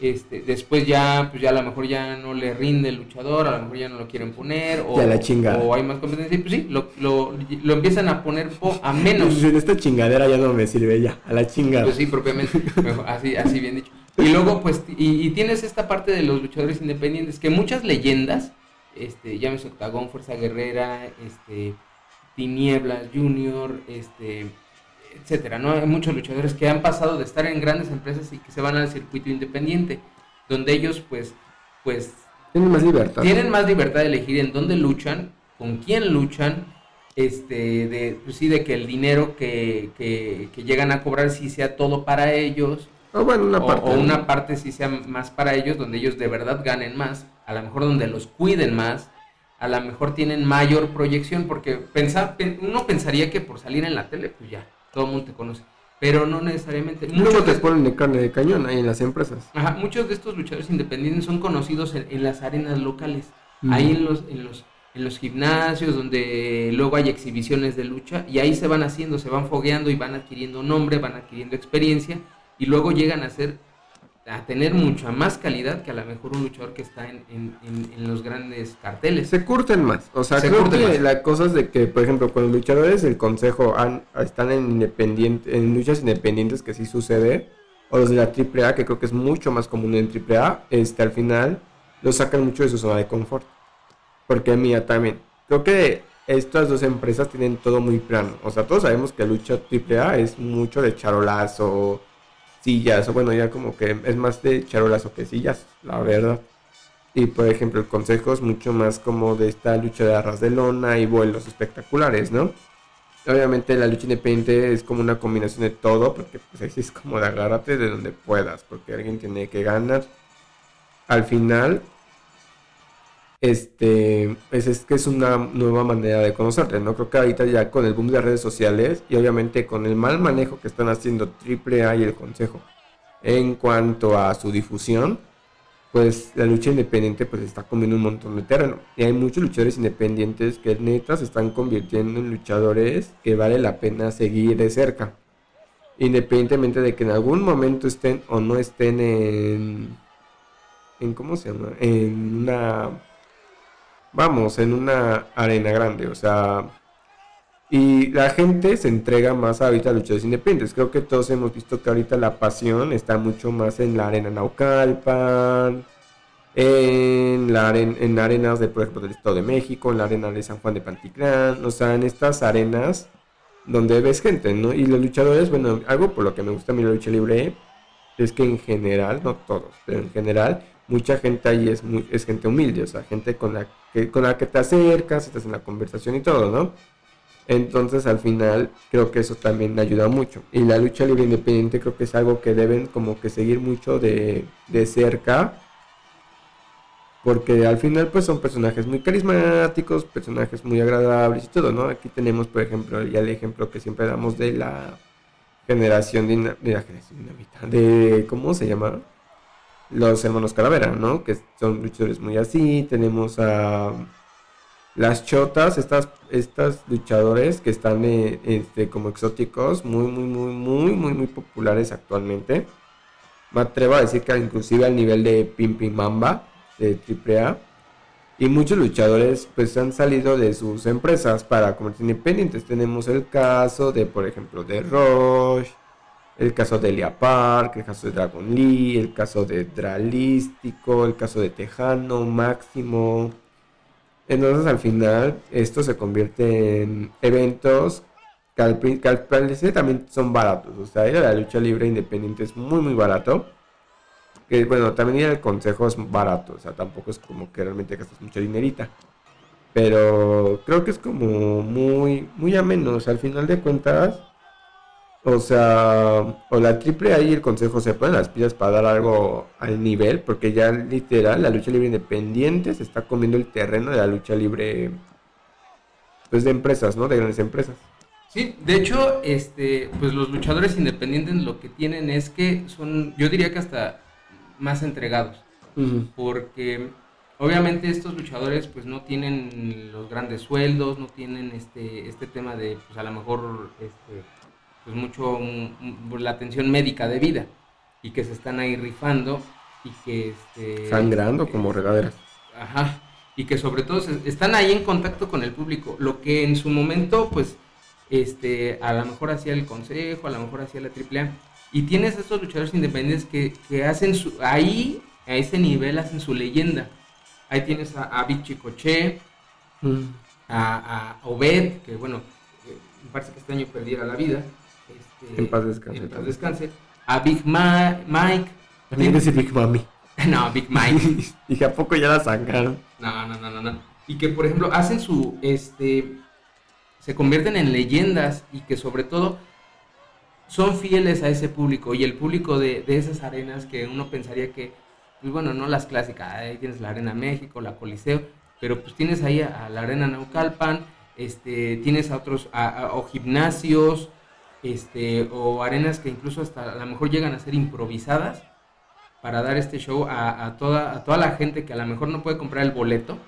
este después ya pues ya a lo mejor ya no le rinde el luchador a lo mejor ya no lo quieren poner o, Ya la chingada. o hay más competencia y pues sí lo, lo, lo empiezan a poner po- a menos Pues, en esta chingadera ya no me sirve ya, a la chingada. pues sí, propiamente, así, así bien dicho. Y luego, pues, y, y tienes esta parte de los luchadores independientes, que muchas leyendas, este, llámese Octagón, Fuerza Guerrera, este, Tinieblas, Junior, este, etcétera, ¿no? Hay muchos luchadores que han pasado de estar en grandes empresas y que se van al circuito independiente, donde ellos, pues, pues, Tienen más libertad. tienen más libertad de elegir en dónde luchan, con quién luchan, este, de, pues sí, de que el dinero que, que, que llegan a cobrar sí sea todo para ellos, O bueno, una o, parte. o una parte sí sea más para ellos, donde ellos de verdad ganen más, a lo mejor donde los cuiden más, a lo mejor tienen mayor proyección, porque pensa- pen- uno pensaría que por salir en la tele, pues ya, todo el mundo te conoce. pero no necesariamente. Muchos te ponen de carne de cañón ahí en las empresas. Ajá, muchos de estos luchadores independientes son conocidos en, las arenas locales, ahí en los, en los en los gimnasios donde luego hay exhibiciones de lucha y ahí se van haciendo, se van fogueando y van adquiriendo nombre, van adquiriendo experiencia y luego llegan a ser a tener mucha más calidad que a lo mejor un luchador que está en, en, los grandes carteles. Se curten más. O sea, creo que la cosa es de que, por ejemplo, con los luchadores del consejo han, están en independiente, en luchas independientes que sí sucede, o los de la AAA, que creo que es mucho más común en AAA, este, al final los sacan mucho de su zona de confort. Porque mía también. Creo que estas dos empresas tienen todo muy plano. O sea, todos sabemos que lucha AAA es mucho de charolazo, sillas, o bueno, ya como que es más de charolazo que sillas, la verdad. Y por ejemplo, el consejo es mucho más como de esta lucha de arras de lona y vuelos espectaculares, ¿no? Obviamente la lucha independiente es como una combinación de todo, porque pues así es como de agárrate de donde puedas, porque alguien tiene que ganar. Al final, este, pues es que es una nueva manera de conocerte, ¿no? Creo que ahorita ya con el boom de redes sociales y obviamente con el mal manejo que están haciendo AAA y el Consejo en cuanto a su difusión, pues la lucha independiente pues está comiendo un montón de terreno. Y hay muchos luchadores independientes que neta se están convirtiendo en luchadores que vale la pena seguir de cerca. Independientemente de que en algún momento estén o no estén en... en ¿Cómo se llama? En una vamos, en una arena grande, o sea, y la gente se entrega más ahorita a luchadores independientes. Creo que todos hemos visto que ahorita la pasión está mucho más en la arena Naucalpan, en, la en arenas de, por ejemplo, del Estado de México, en la arena de San Juan de Panticlán, o sea, en estas arenas donde ves gente, ¿no? Y los luchadores, bueno, algo por lo que me gusta a mí la lucha libre es que en general, no todos, pero en general, mucha gente ahí es, muy, es gente humilde, o sea, gente con la, con la que te acercas, estás en la conversación y todo, ¿no? Entonces al final creo que eso también ayuda mucho. Y la lucha libre independiente creo que es algo que deben como que seguir mucho de, de cerca. Porque al final pues son personajes muy carismáticos, personajes muy agradables y todo, ¿no? Aquí tenemos por ejemplo ya el ejemplo que siempre damos de la generación de la generación dinamita. De, ¿cómo se llama? Los hermanos Calavera, ¿no? Que son luchadores muy así. Tenemos a las chotas, estas, estas luchadores que están eh, este, como exóticos, muy, muy, muy, muy, muy, muy populares actualmente. Me atrevo a decir que inclusive al nivel de Pim Mamba de AAA. Y muchos luchadores pues han salido de sus empresas para convertirse independientes. Tenemos el caso de, por ejemplo, de Roche el caso de Elia Park, el caso de Dragon Lee, el caso de Dralístico, el caso de Tejano, Máximo. Entonces al final esto se convierte en eventos que al, parecer también son baratos. O sea, ir a la lucha libre independiente es muy muy barato. Que bueno, también ir al consejo es barato. O sea, tampoco es como que realmente gastas mucha dinerita. Pero creo que es como muy, muy ameno. O sea, al final de cuentas o sea, o la triple ahí el consejo se pone las pilas para dar algo al nivel, porque ya literal la lucha libre independiente se está comiendo el terreno de la lucha libre pues de empresas, ¿no? De grandes empresas. Sí, de hecho, este, pues los luchadores independientes lo que tienen es que son, yo diría que hasta más entregados, porque obviamente estos luchadores pues no tienen los grandes sueldos, no tienen este, este tema de, pues a lo mejor, este, pues mucho la atención médica de vida y que se están ahí rifando y que este, sangrando como regaderas. Ajá, y que sobre todo están ahí en contacto con el público, lo que en su momento pues este a lo mejor hacía el consejo, a lo mejor hacía la AAA y tienes estos luchadores independientes que, que hacen su ahí a ese nivel hacen su leyenda. Ahí tienes a, a Big Chicoche, mm. a, a Obed, que bueno, eh, me parece que este año perdiera la vida. Este, en paz descanse. En paz descanse. A Big Ma Mike. También dice Big Mami. no, Big Mike. Dije, ¿a poco ya la sacaron? No, no, no, no, no. Y que, por ejemplo, hacen su, este, se convierten en leyendas y que sobre todo son fieles a ese público y el público de, de esas arenas que uno pensaría que, pues bueno, no las clásicas, ahí tienes la Arena México, la Coliseo, pero pues tienes ahí a, la Arena Naucalpan, este, tienes a otros, a, o gimnasios, este, o arenas que incluso hasta a lo mejor llegan a ser improvisadas para dar este show a, toda, a toda la gente que a lo mejor no puede comprar el boleto,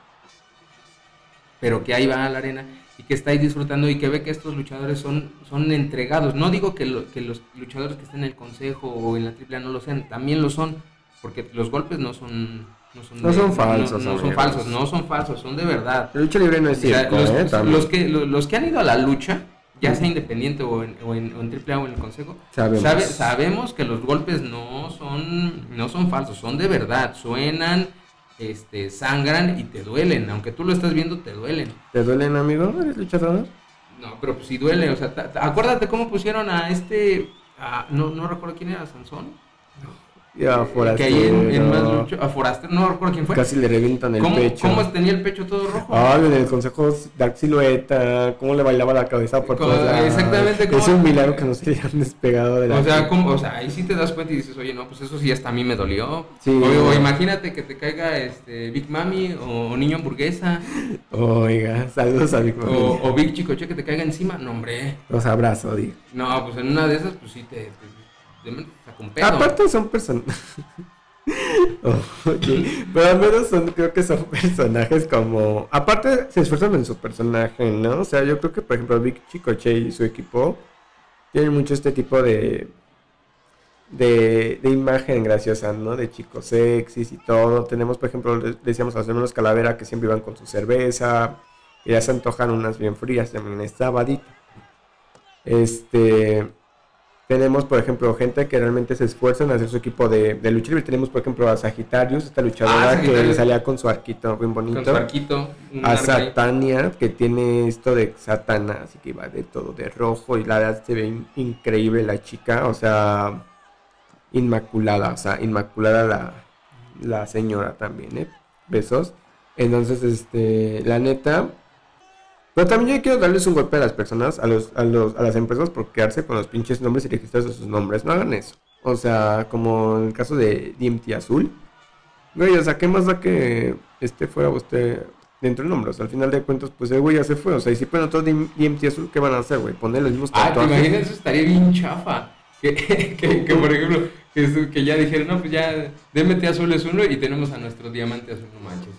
pero que ahí va a la arena y que está ahí disfrutando y que ve que estos luchadores son, son entregados. No digo que, que los luchadores que estén en el consejo o en la AAA no lo sean, también lo son, porque los golpes no son no son, falsos. No, son falsos, no son falsos, son de verdad. La lucha libre no es cierto. los, ¿eh? los, que, los, que han ido a la lucha, ya sea independiente o en, o en, o en AAA o en el Consejo, sabemos. sabemos que los golpes no son, no son falsos, son de verdad, suenan, este, sangran y te duelen. Aunque tú lo estás viendo, te duelen. ¿Te duelen, amigo? ¿Eres luchador? No, pero pues sí duele. O sea, acuérdate cómo pusieron a este. no, no recuerdo quién era, Sansón. Ya, Forastero. Que ahí en, en más lucho, a Forastero, no recuerdo quién fue. Casi le revientan el pecho. ¿Cómo tenía el pecho todo rojo? Ah, en el consejo Dark Silueta, cómo le bailaba la cabeza por todos lados. Exactamente. Es un milagro que no se hayan despegado de la O sea, o sea, ahí sí te das cuenta y dices, oye, no, pues eso sí hasta a mí me dolió. Sí. O, imagínate que te caiga este Big Mami o Niño Hamburguesa. Oiga, saludos a Big Mami. O, o Big Chicoche que te caiga encima. No, hombre. Los abrazo, digo. No, pues en una de esas, pues sí te Aparte son personajes. Pero al menos son, creo que son personajes como. Aparte, se esfuerzan en su personaje, ¿no? O sea, yo creo que, por ejemplo, Vic Chicoche y su equipo tienen mucho este tipo de. De, de imagen graciosa, ¿no? De chicos sexys y todo. Tenemos, por ejemplo, decíamos a los hermanos Calavera que siempre iban con su cerveza. Y ya se antojan unas bien frías también es sabadito. Este. Tenemos, por ejemplo, gente que realmente se esfuerza en hacer su equipo de, de lucha libre. Tenemos, por ejemplo, a Sagitarius, esta luchadora ah, que salía con su arquito bien bonito. Con su arquito. A Satania, que tiene esto de Satana, así que va de todo de rojo y la verdad se ve increíble la chica, o sea, inmaculada, o sea, inmaculada la, la señora también, ¿eh? Besos. Entonces, este, la neta, pero también yo quiero darles un golpe a las personas, a, los, a, los, a las empresas por quedarse con los pinches nombres y registros de sus nombres. No hagan eso. O sea, como en el caso de DMT Azul. Güey, o sea, ¿qué más da que este fuera usted dentro del nombre? O sea, al final de cuentas, pues el güey ya se fue. O sea, y si ponen otro DMT Azul, ¿qué van a hacer, güey? Poner los mismos tatuajes. Ah, ¿te imaginas? Eso estaría bien chafa. Que, que, que por ejemplo, que, que, ya dijeron, no, pues ya DMT Azul es uno y tenemos a nuestro Diamante Azul, no manches.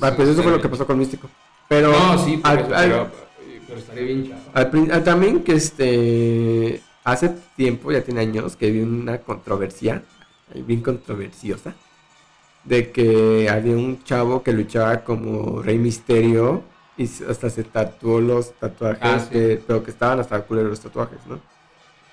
ah, pues eso fue lo que pasó con Místico. Pero, no, sí, pero, estaría bien chafa. también que este hace tiempo, ya tiene años, que vi una controversia, bien controversiosa, de que había un chavo que luchaba como Rey Misterio y hasta se tatuó los tatuajes, ah, pero que estaban hasta culeros los tatuajes, ¿no?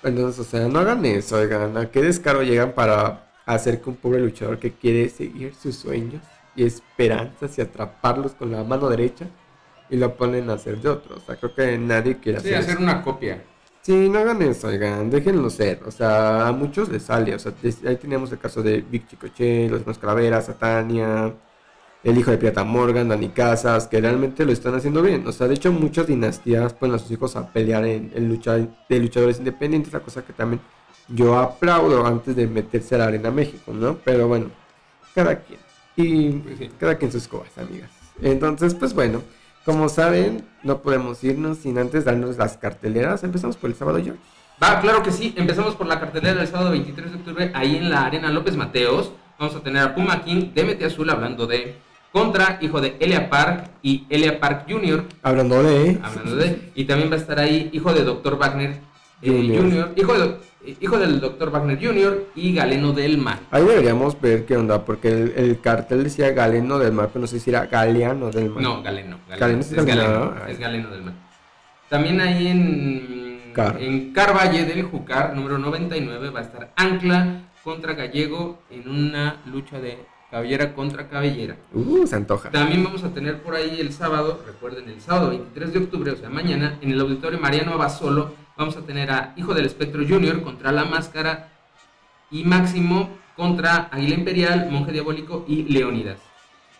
Entonces, o sea, no hagan eso, oigan, ¿a qué descaro llegan para hacer que un pobre luchador que quiere seguir sus sueños y esperanzas y atraparlos con la mano derecha y lo ponen a hacer de otros. O sea, creo que nadie quiere sí, hacer, una copia. Sí, no hagan eso, oigan, déjenlo ser. O sea, a muchos les sale. O sea, ahí teníamos el caso de Vic Chicoche, los demás calaveras, Satania, el hijo de Pirata Morgan, Dani Casas, que realmente lo están haciendo bien. O sea, de hecho, muchas dinastías ponen a sus hijos a pelear en, lucha de luchadores independientes, la cosa que también yo aplaudo antes de meterse a la Arena México, ¿no? Pero bueno, cada quien. Y pues cada quien sus cosas, amigas. Entonces, pues bueno. Como saben, no podemos irnos sin antes darnos las carteleras. Empezamos por el sábado, George. Va, claro que sí. Empezamos por la cartelera del sábado 23 de octubre, ahí en la Arena López Mateos. Vamos a tener a Puma King de Mete Azul hablando de contra hijo de Elia Park y Elia Park Jr. Hablando de. Hablando de. Y también va a estar ahí hijo de Dr. Wagner eh, Jr. Hijo de hijo del Dr. Wagner Jr. y Galeno del Mar. Ahí deberíamos ver qué onda, porque el, cartel decía Galeno del Mar, pero no sé si era Galeano del Mar. No, Galeno. Galeno, es, Galeno, es Galeno del Mar. También ahí en, Car. en Carvalle del Jucar, número 99, va a estar Ancla contra Gallego en una lucha de cabellera contra cabellera. Uh, se antoja. También vamos a tener por ahí el sábado, recuerden, el sábado 23 de octubre, o sea, mañana, en el auditorio Mariano Abasolo, vamos a tener a Hijo del Espectro Junior contra La Máscara y Máximo contra Águila Imperial, Monje Diabólico y Leónidas.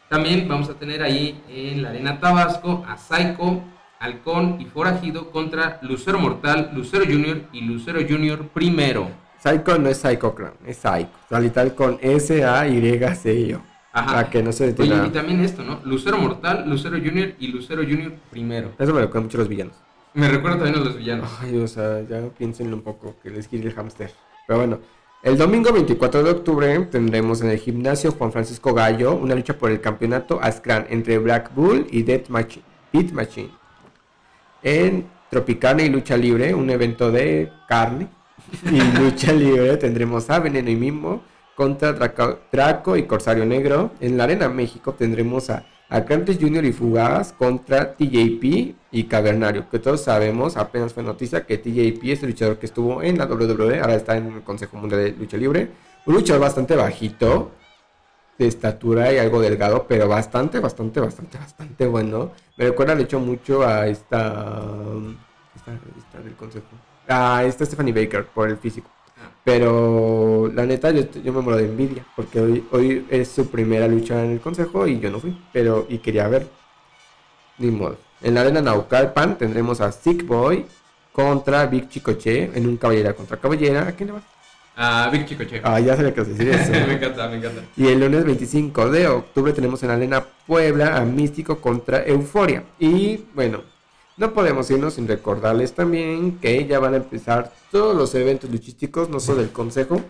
También vamos a tener ahí en la Arena Tabasco a Psycho, Halcón y Forajido contra Lucero Mortal, Lucero Junior y Lucero Junior primero. Psycho no es Psycho Crown, es Psycho. Tal con S-A-Y-C-I-O. Ajá. que no se Oye, y también esto, ¿no? Lucero Mortal, Lucero Junior y Lucero Junior primero. Eso me lo mucho los villanos. Me recuerda también a los villanos. Ay, o sea, ya piénsenlo un poco, que les quiere el hamster. Pero bueno, el domingo 24 de octubre tendremos en el gimnasio Juan Francisco Gallo una lucha por el campeonato Ascran entre Black Bull y Death Machine. En Tropicana y Lucha Libre, un evento de carne y lucha libre, tendremos a Veneno y Mimo contra Draco, Draco y Corsario Negro. En la Arena México tendremos a Acantes Junior y Fugaz contra TJP y Cavernario, que todos sabemos, apenas fue noticia que TJP es el luchador que estuvo en la WWE, ahora está en el Consejo Mundial de Lucha Libre. Un luchador bastante bajito, de estatura y algo delgado, pero bastante, bastante, bastante, bastante bueno. Me recuerda, de hecho, mucho a esta, esta, esta del consejo. A esta Stephanie Baker por el físico. Pero la neta, yo, yo me muero de envidia, porque hoy, hoy es su primera lucha en el consejo y yo no fui, pero y quería ver. Ni modo. En la arena Naucalpan tendremos a Sick Boy contra Big Chicoche en un caballera contra caballera. ¿A quién le vas? A Big Chicoche. Ah, ya se le quedó decir eso. me encanta, me encanta. Y el lunes 25 de octubre tenemos en la Arena Puebla a Místico contra Euforia. Y bueno, no podemos irnos sin recordarles también que ya van a empezar todos los eventos luchísticos, no solo del Consejo,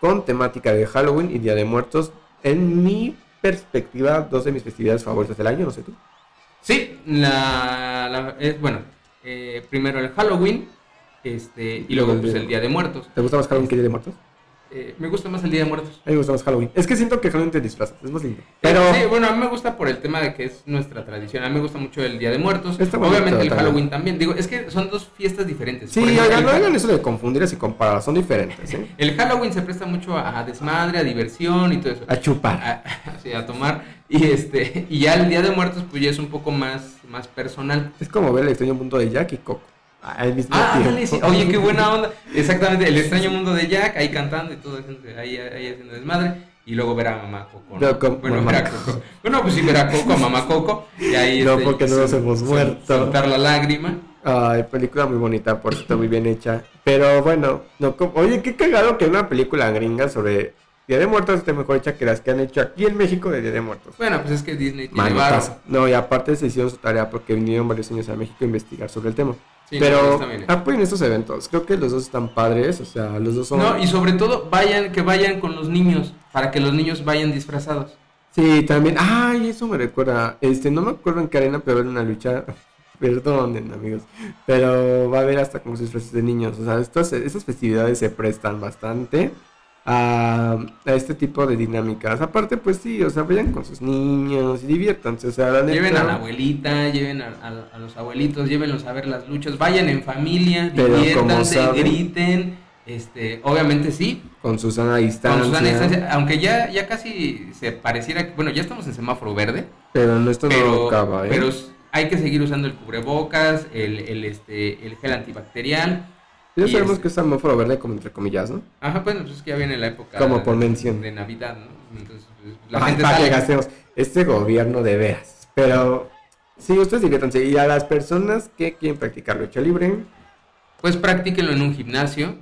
con temática de Halloween y Día de Muertos. En mi perspectiva, dos de mis festividades favoritas del año, no sé tú. Sí, la, la- es, bueno, eh, primero el Halloween, este, y luego pues, el Día de Muertos. ¿Te gusta más Halloween que Día de Muertos? Eh, me gusta más el Día de Muertos. A mí me gusta más Halloween. Es que siento que Halloween te disfrazas, es más lindo. Pero sí, bueno, a mí me gusta por el tema de que es nuestra tradición. A mí me gusta mucho el Día de Muertos. Está bonito Obviamente el. Halloween también. Digo, es que son dos fiestas diferentes. sí, ejemplo, no hagan eso de confundirlas y comparar, son diferentes, ¿eh? el Halloween se presta mucho a, desmadre, a diversión y todo eso. A chupar. A, sí, a tomar. Y este y ya el Día de Muertos pues ya es un poco más, más personal. Es como ver el extraño mundo de Jack y Coco. Al mismo Ah, tiempo. ándale, sí. Oye, qué buena onda. Exactamente, el extraño mundo de Jack, ahí cantando y todo, ahí, ahí haciendo desmadre. Y luego ver a mamá Coco. ¿no? No, con bueno, mamá ver a Coco. Bueno, pues sí, ver a Coco, a mamá Coco. Y ahí No, este, porque no nos hemos muerto. Soltar la lágrima. Ay, película muy bonita, por cierto, muy bien hecha. Pero bueno, no, oye, qué cagado que una película gringa sobre Día de Muertos esté mejor hecha que las que han hecho aquí en México de Día de Muertos. Bueno, pues es que Disney tiene varo. No, y aparte se hicieron su tarea porque vinieron varios años a México a investigar sobre el tema. Sí, Pero bien. apoyen estos eventos. Creo que los dos están padres, o sea, los dos son... No, y sobre todo, vayan, que vayan con los niños, para que los niños vayan disfrazados. Sí, también. Ay, eso me recuerda. Este, no me acuerdo en qué arena, pero era una lucha. Perdonen, amigos. Pero va a haber hasta como sus disfraces de niños. O sea, estas, estas festividades se prestan bastante a, a este tipo de dinámicas. Aparte, pues sí, o sea, vayan con sus niños y diviértanse. O sea, la neta- Lleven a la abuelita, lleven a, a- a los abuelitos, llévenlos a ver las luchas, vayan en familia, Pero como diviértanse, saben- griten. Este, obviamente sí, con su sana con distancia. Susana Distancia, aunque ya, ya casi se pareciera, que- bueno, ya estamos en semáforo verde, Pero no, esto no pero, acaba, ¿eh? pero hay que seguir usando el cubrebocas, el, el, este, el gel antibacterial. Ya y sabemos este- que es semáforo verde, como entre comillas, ¿no? Ajá, bueno, pues es que ya viene la época Como por de- mención. de Navidad, ¿no? Entonces, pues, la Ay, gente para que sale. gastemos este gobierno de veras. Pero sí, ustedes diviértanse. Y a las personas que quieren practicar lucha libre Pues practíquenlo en un gimnasio.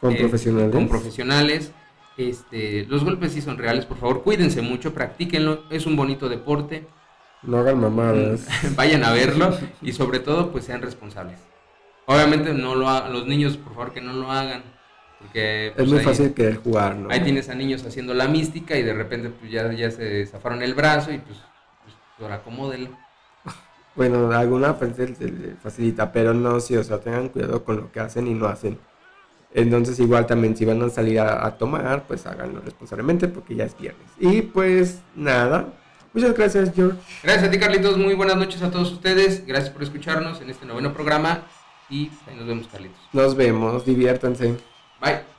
con eh, profesionales. Con profesionales. Este, los golpes sí son reales, por favor, cuídense mucho, practíquenlo, es un bonito deporte. No hagan mamadas. Vayan a verlo y sobre todo pues sean responsables. Obviamente no lo ha- los niños, por favor, que no lo hagan, porque es pues, muy ahí, fácil querer jugar, ¿no? ahí tienes a niños haciendo la mística y de repente pues ya, ya se zafaron el brazo y pues, pues ahora acomódenlo. Bueno, alguna gente se le facilita, pero no, sí, o sea, tengan cuidado con lo que hacen y no hacen. Entonces, igual también, si van a salir a, a tomar, pues háganlo responsablemente porque ya es viernes. Y pues nada, muchas gracias, George. Gracias a ti, Carlitos. Muy buenas noches a todos ustedes. Gracias por escucharnos en este noveno programa. Y ahí nos vemos, Carlitos. Nos vemos, diviértanse. Bye.